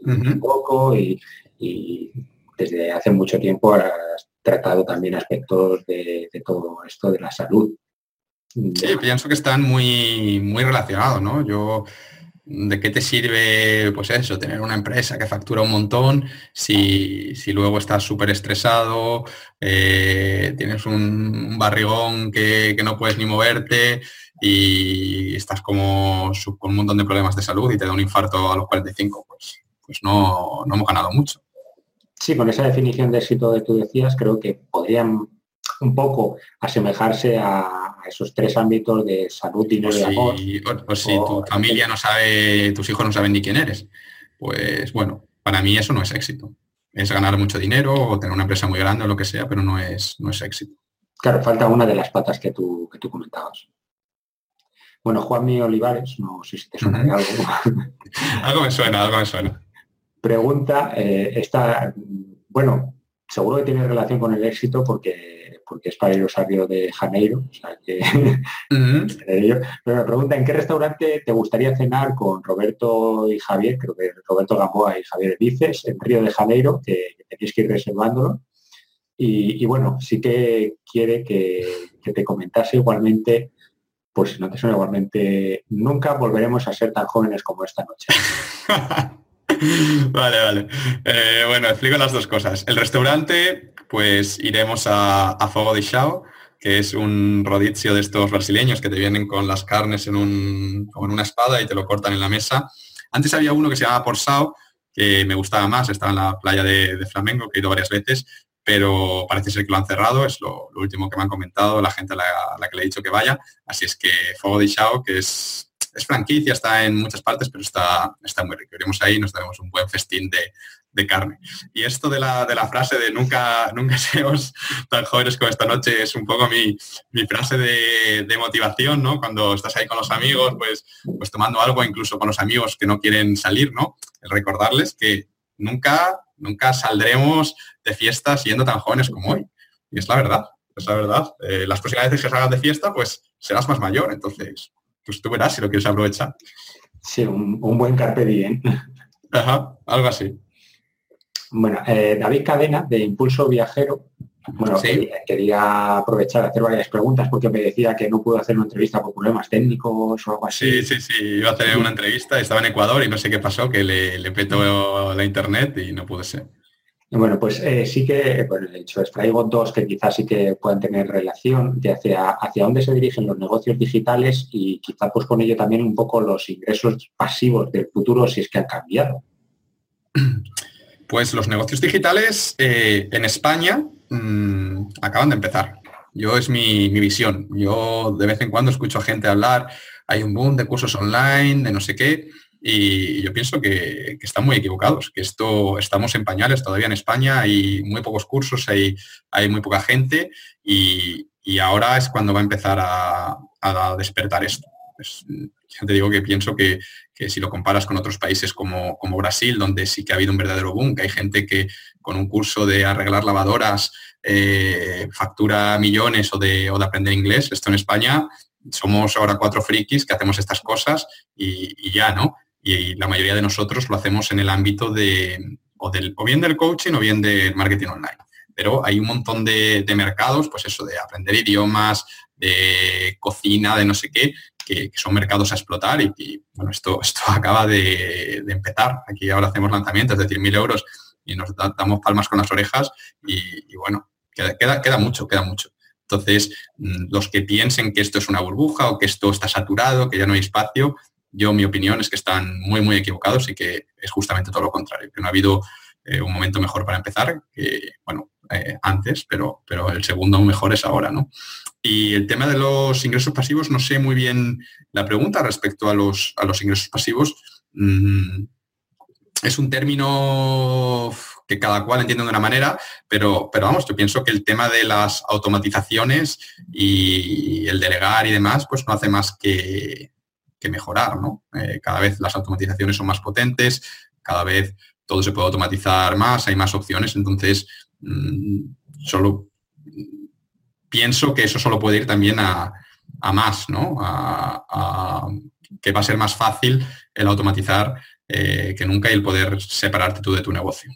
un poco y, desde hace mucho tiempo has tratado también aspectos de, todo esto de la salud. Sí, pienso que están muy, muy relacionados, ¿no? Yo ¿de qué te sirve, pues eso, tener una empresa que factura un montón si, luego estás súper estresado, eh, tienes un, barrigón que, no puedes ni moverte y estás como con un montón de problemas de salud y te da un infarto a los 45? Pues, pues no, no hemos ganado mucho. Sí, con esa definición de éxito que tú decías, creo que podrían un poco asemejarse a, esos tres ámbitos de salud, dinero y amor. O, si tu familia no sabe, tus hijos no saben ni quién eres, pues bueno, para mí eso no es éxito. Es ganar mucho dinero o tener una empresa muy grande o lo que sea, pero no es, no es éxito. Claro, falta una de las patas que tú, que tú comentabas. Bueno, Juanmi Olivares, no sé si te suena de algo. algo me suena, algo me suena. Pregunta, eh, esta, bueno, seguro que tiene relación con el éxito porque porque es para el Rosario de Janeiro, o sea que pero me pregunta ¿en qué restaurante te gustaría cenar con Roberto y Javier? Creo que Roberto Gamboa y Javier Dices, en Río de Janeiro, que, tenéis que ir reservándolo. Y, bueno, sí que quiere que, te comentase igualmente, pues si no te suena igualmente, nunca volveremos a ser tan jóvenes como esta noche. vale, vale. Eh, bueno, explico las dos cosas. El restaurante, pues iremos a, a Fogo de Chao, que es un rodizio de estos brasileños que te vienen con las carnes en, un, en una espada y te lo cortan en la mesa. Antes había uno que se llamaba Porsao, que me gustaba más, estaba en la playa de, Flamengo, que he ido varias veces, pero parece ser que lo han cerrado, es lo, último que me han comentado, la gente a la, que le he dicho que vaya. Así es que Fogo de Chao, que es es franquicia, está en muchas partes, pero está, está muy rico. Iremos ahí y nos daremos un buen festín de, carne. Y esto de la, de la, frase de nunca, nunca seamos tan jóvenes como esta noche es un poco mi, frase de, motivación, ¿no? Cuando estás ahí con los amigos, pues, pues tomando algo, incluso con los amigos que no quieren salir, ¿no? El recordarles que nunca, nunca saldremos de fiesta siendo tan jóvenes como hoy. Y es la verdad, es la verdad. Eh, las próximas veces que salgas de fiesta, pues serás más mayor. Entonces, pues tú verás si lo quieres aprovechar. Sí, un, buen carpe diem. Ajá, algo así. Bueno, eh, David Cadena, de Impulso Viajero, bueno, quería, aprovechar hacer varias preguntas porque me decía que no pudo hacer una entrevista por problemas técnicos o algo así. Sí, sí, sí, iba a hacer una entrevista, estaba en Ecuador y no sé qué pasó, que le, le petó la internet y no pude ser. Bueno, pues eh, sí que, bueno, de hecho, traigo dos que quizás sí que puedan tener relación de hacia, hacia dónde se dirigen los negocios digitales y quizás pues con ello también un poco los ingresos pasivos del futuro si es que han cambiado. Pues los negocios digitales eh, en España mm, acaban de empezar. Yo es mi, mi, visión. Yo de vez en cuando escucho a gente hablar, hay un boom de cursos online, de no sé qué, y yo pienso que, están muy equivocados, que esto estamos en pañales todavía en España, hay muy pocos cursos, hay, hay muy poca gente y, ahora es cuando va a empezar a, despertar esto. Pues, ya te digo que pienso que, si lo comparas con otros países como, como, Brasil, donde sí que ha habido un verdadero boom, que hay gente que con un curso de arreglar lavadoras eh, factura millones o de, o de aprender inglés, esto en España somos ahora cuatro frikis que hacemos estas cosas y, y ya, ¿no? Y la mayoría de nosotros lo hacemos en el ámbito de o, del, o bien del coaching o bien del marketing online. Pero hay un montón de, mercados, pues eso, de aprender idiomas, de cocina, de no sé qué, que, son mercados a explotar y, bueno, esto, esto acaba de, empezar. Aquí ahora hacemos lanzamientos, decir, mil euros y nos damos palmas con las orejas y, bueno, queda, queda mucho, queda mucho. Entonces, mm, los que piensen que esto es una burbuja o que esto está saturado, que ya no hay espacio, yo mi opinión es que están muy, muy equivocados y que es justamente todo lo contrario, que no ha habido eh, un momento mejor para empezar, bueno, eh, antes, pero, pero el segundo mejor es ahora, ¿no? Y el tema de los ingresos pasivos, no sé muy bien la pregunta respecto a los, a los ingresos pasivos. Mm, es un término que cada cual entiende de una manera, pero, pero vamos, yo pienso que el tema de las automatizaciones y el delegar y demás, pues no hace más que, que mejorar, ¿no? Eh, cada vez las automatizaciones son más potentes, cada vez todo se puede automatizar más, hay más opciones, entonces mm, solo pienso que eso solo puede ir también a, más, ¿no? A, que va a ser más fácil el automatizar eh, que nunca y el poder separarte tú de tu negocio.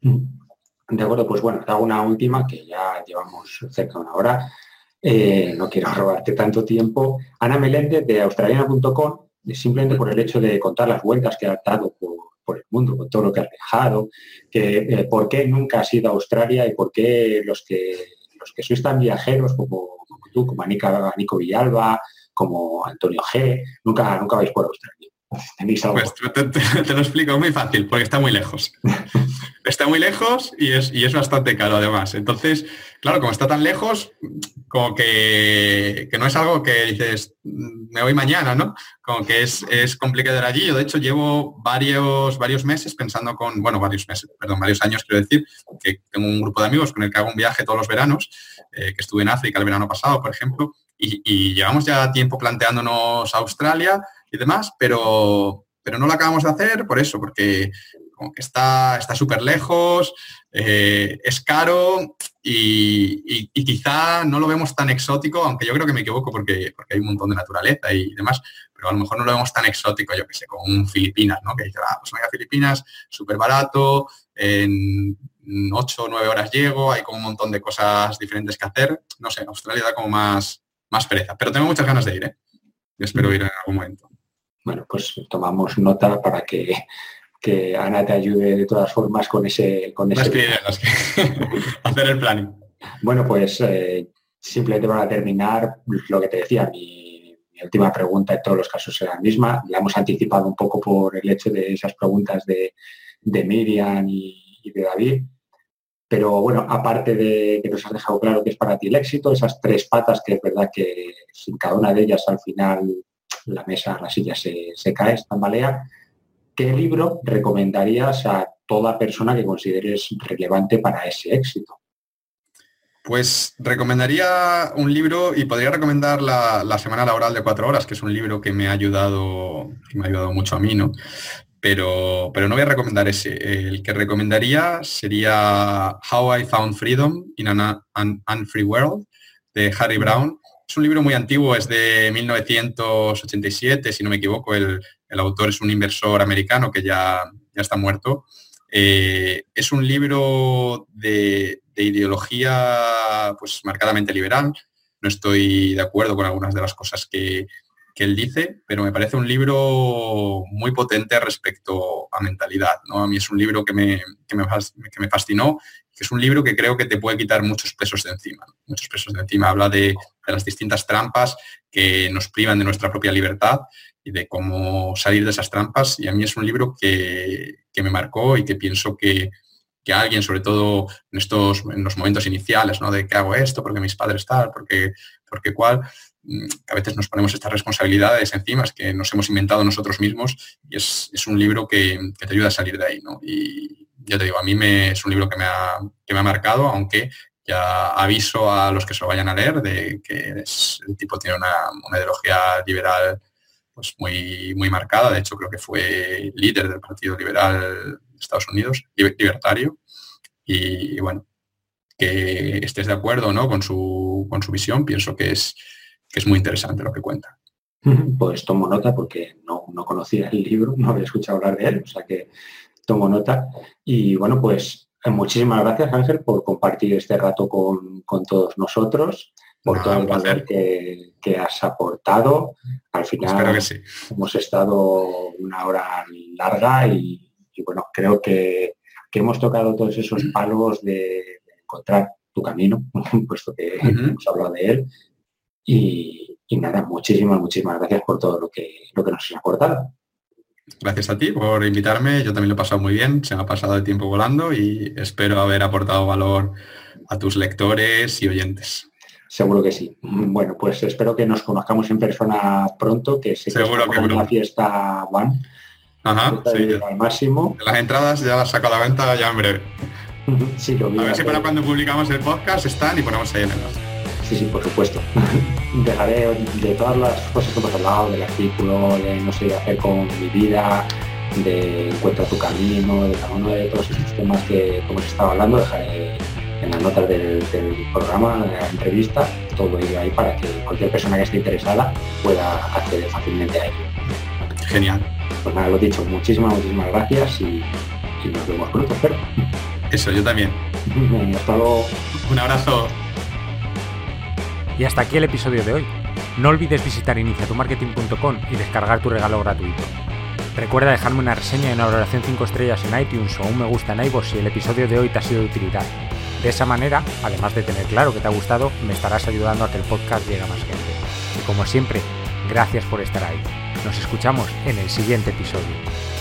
De acuerdo, pues bueno, una última que ya llevamos cerca de una hora. Eh, no quiero robarte tanto tiempo. Ana Meléndez de australiana.com simplemente por el hecho de contar las vueltas que ha dado por, el mundo, con todo lo que ha dejado, que eh, por qué nunca has ido a Australia y por qué los que los que sois tan viajeros como, tú, como Anica, Nico Villalba, como Antonio G, nunca, nunca vais por Australia. Pues te, lo explico muy fácil, porque está muy lejos. está muy lejos y es, y es bastante caro además. Entonces, claro, como está tan lejos, como que, no es algo que dices, me voy mañana, ¿no? Como que es, es complicado ir allí. Yo de hecho llevo varios, varios meses pensando con, bueno, varios meses, perdón, varios años quiero decir, que tengo un grupo de amigos con el que hago un viaje todos los veranos, eh, que estuve en África el verano pasado, por ejemplo, y, y llevamos ya tiempo planteándonos Australia y demás, pero, pero no lo acabamos de hacer por eso, porque como que está súper lejos, eh, es caro y, quizá no lo vemos tan exótico, aunque yo creo que me equivoco porque, porque hay un montón de naturaleza y demás, pero a lo mejor no lo vemos tan exótico, yo que sé, como un Filipinas, ¿no? Que dice, ah, pues a Filipinas, súper barato, en 8 o 9 horas llego, hay como un montón de cosas diferentes que hacer. No sé, Australia da como más, más pereza, pero tengo muchas ganas de ir, ¿eh? Yo espero ir en algún momento. Bueno, pues tomamos nota para que, que Ana te ayude de todas formas con ese... Con ese... hacer el planning. Bueno, pues eh, simplemente para terminar, lo que te decía, mi, última pregunta en todos los casos es la misma. La hemos anticipado un poco por el hecho de esas preguntas de, Miriam y, y de David. Pero bueno, aparte de que nos has dejado claro que es para ti el éxito, esas tres patas que es verdad que sin cada una de ellas al final la mesa, la silla se, se cae, se tambalea. ¿Qué libro recomendarías a toda persona que consideres relevante para ese éxito? Pues recomendaría un libro y podría recomendar la, Semana Laboral de Cuatro Horas, que es un libro que me ha ayudado, me ha ayudado mucho a mí, ¿no? Pero, pero no voy a recomendar ese. El que recomendaría sería How I Found Freedom in an Unfree World, de Harry Brown, es un libro muy antiguo, es de 1987, si no me equivoco. El, autor es un inversor americano que ya, ya está muerto. Eh, es un libro de, ideología pues, marcadamente liberal. No estoy de acuerdo con algunas de las cosas que, él dice, pero me parece un libro muy potente respecto a mentalidad. ¿no? A mí es un libro que me, que me fascinó que es un libro que creo que te puede quitar muchos pesos de encima. Muchos pesos de encima. Habla de, las distintas trampas que nos privan de nuestra propia libertad y de cómo salir de esas trampas. Y a mí es un libro que, me marcó y que pienso que, alguien, sobre todo en estos en los momentos iniciales, ¿no? De que hago esto, porque mis padres tal, porque, porque cuál, mm, a veces nos ponemos estas responsabilidades encima, que nos hemos inventado nosotros mismos y es, un libro que, te ayuda a salir de ahí, ¿no? Ya te digo, a mí es un libro que me, ha, me ha marcado, aunque ya aviso a los que se lo vayan a leer de que el tipo tiene una, ideología liberal pues muy, muy marcada. De hecho, creo que fue líder del Partido Liberal de Estados Unidos, libertario. Y, bueno, que estés de acuerdo ¿no? con, su, con su visión, pienso que es, que es muy interesante lo que cuenta. Pues tomo nota porque no, no conocía el libro, no había escuchado hablar de él, o sea que tomo nota. Y bueno, pues eh, muchísimas gracias Ángel por compartir este rato con, todos nosotros, por todo el valor que, has aportado. Al final hemos estado una hora larga y, bueno, creo que, hemos tocado todos esos palos de, encontrar tu camino, puesto que hemos hablado de él. Y, y, nada, muchísimas, muchísimas gracias por todo lo que, lo que nos has aportado. Gracias a ti por invitarme. Yo también lo he pasado muy bien. Se me ha pasado el tiempo volando y espero haber aportado valor a tus lectores y oyentes. Seguro que sí. Bueno, pues espero que nos conozcamos en persona pronto, que sé Seguro que, la fiesta van. Ajá, Al máximo. Las entradas ya las saco a la venta ya en breve. Sí, lo a ver si para cuando publicamos el podcast están y ponemos ahí en el Sí, sí, por supuesto. Dejaré de todas las cosas que hemos hablado, del artículo, de no sé qué hacer con mi vida, de encuentra tu camino, de cada uno de todos estos temas que hemos estado hablando, dejaré en las notas del, programa, de la entrevista, todo ello ahí para que cualquier persona que esté interesada pueda acceder fácilmente a ello. Genial. Pues nada, lo dicho, muchísimas, muchísimas gracias y, nos vemos pronto, espero. Eso, yo también. Hasta luego. Un abrazo. Y hasta aquí el episodio de hoy. No olvides visitar iniciatumarketing.com y descargar tu regalo gratuito. Recuerda dejarme una reseña y una valoración 5 estrellas en iTunes o un me gusta en iVoox si el episodio de hoy te ha sido de utilidad. De esa manera, además de tener claro que te ha gustado, me estarás ayudando a que el podcast llegue a más gente. Y como siempre, gracias por estar ahí. Nos escuchamos en el siguiente episodio.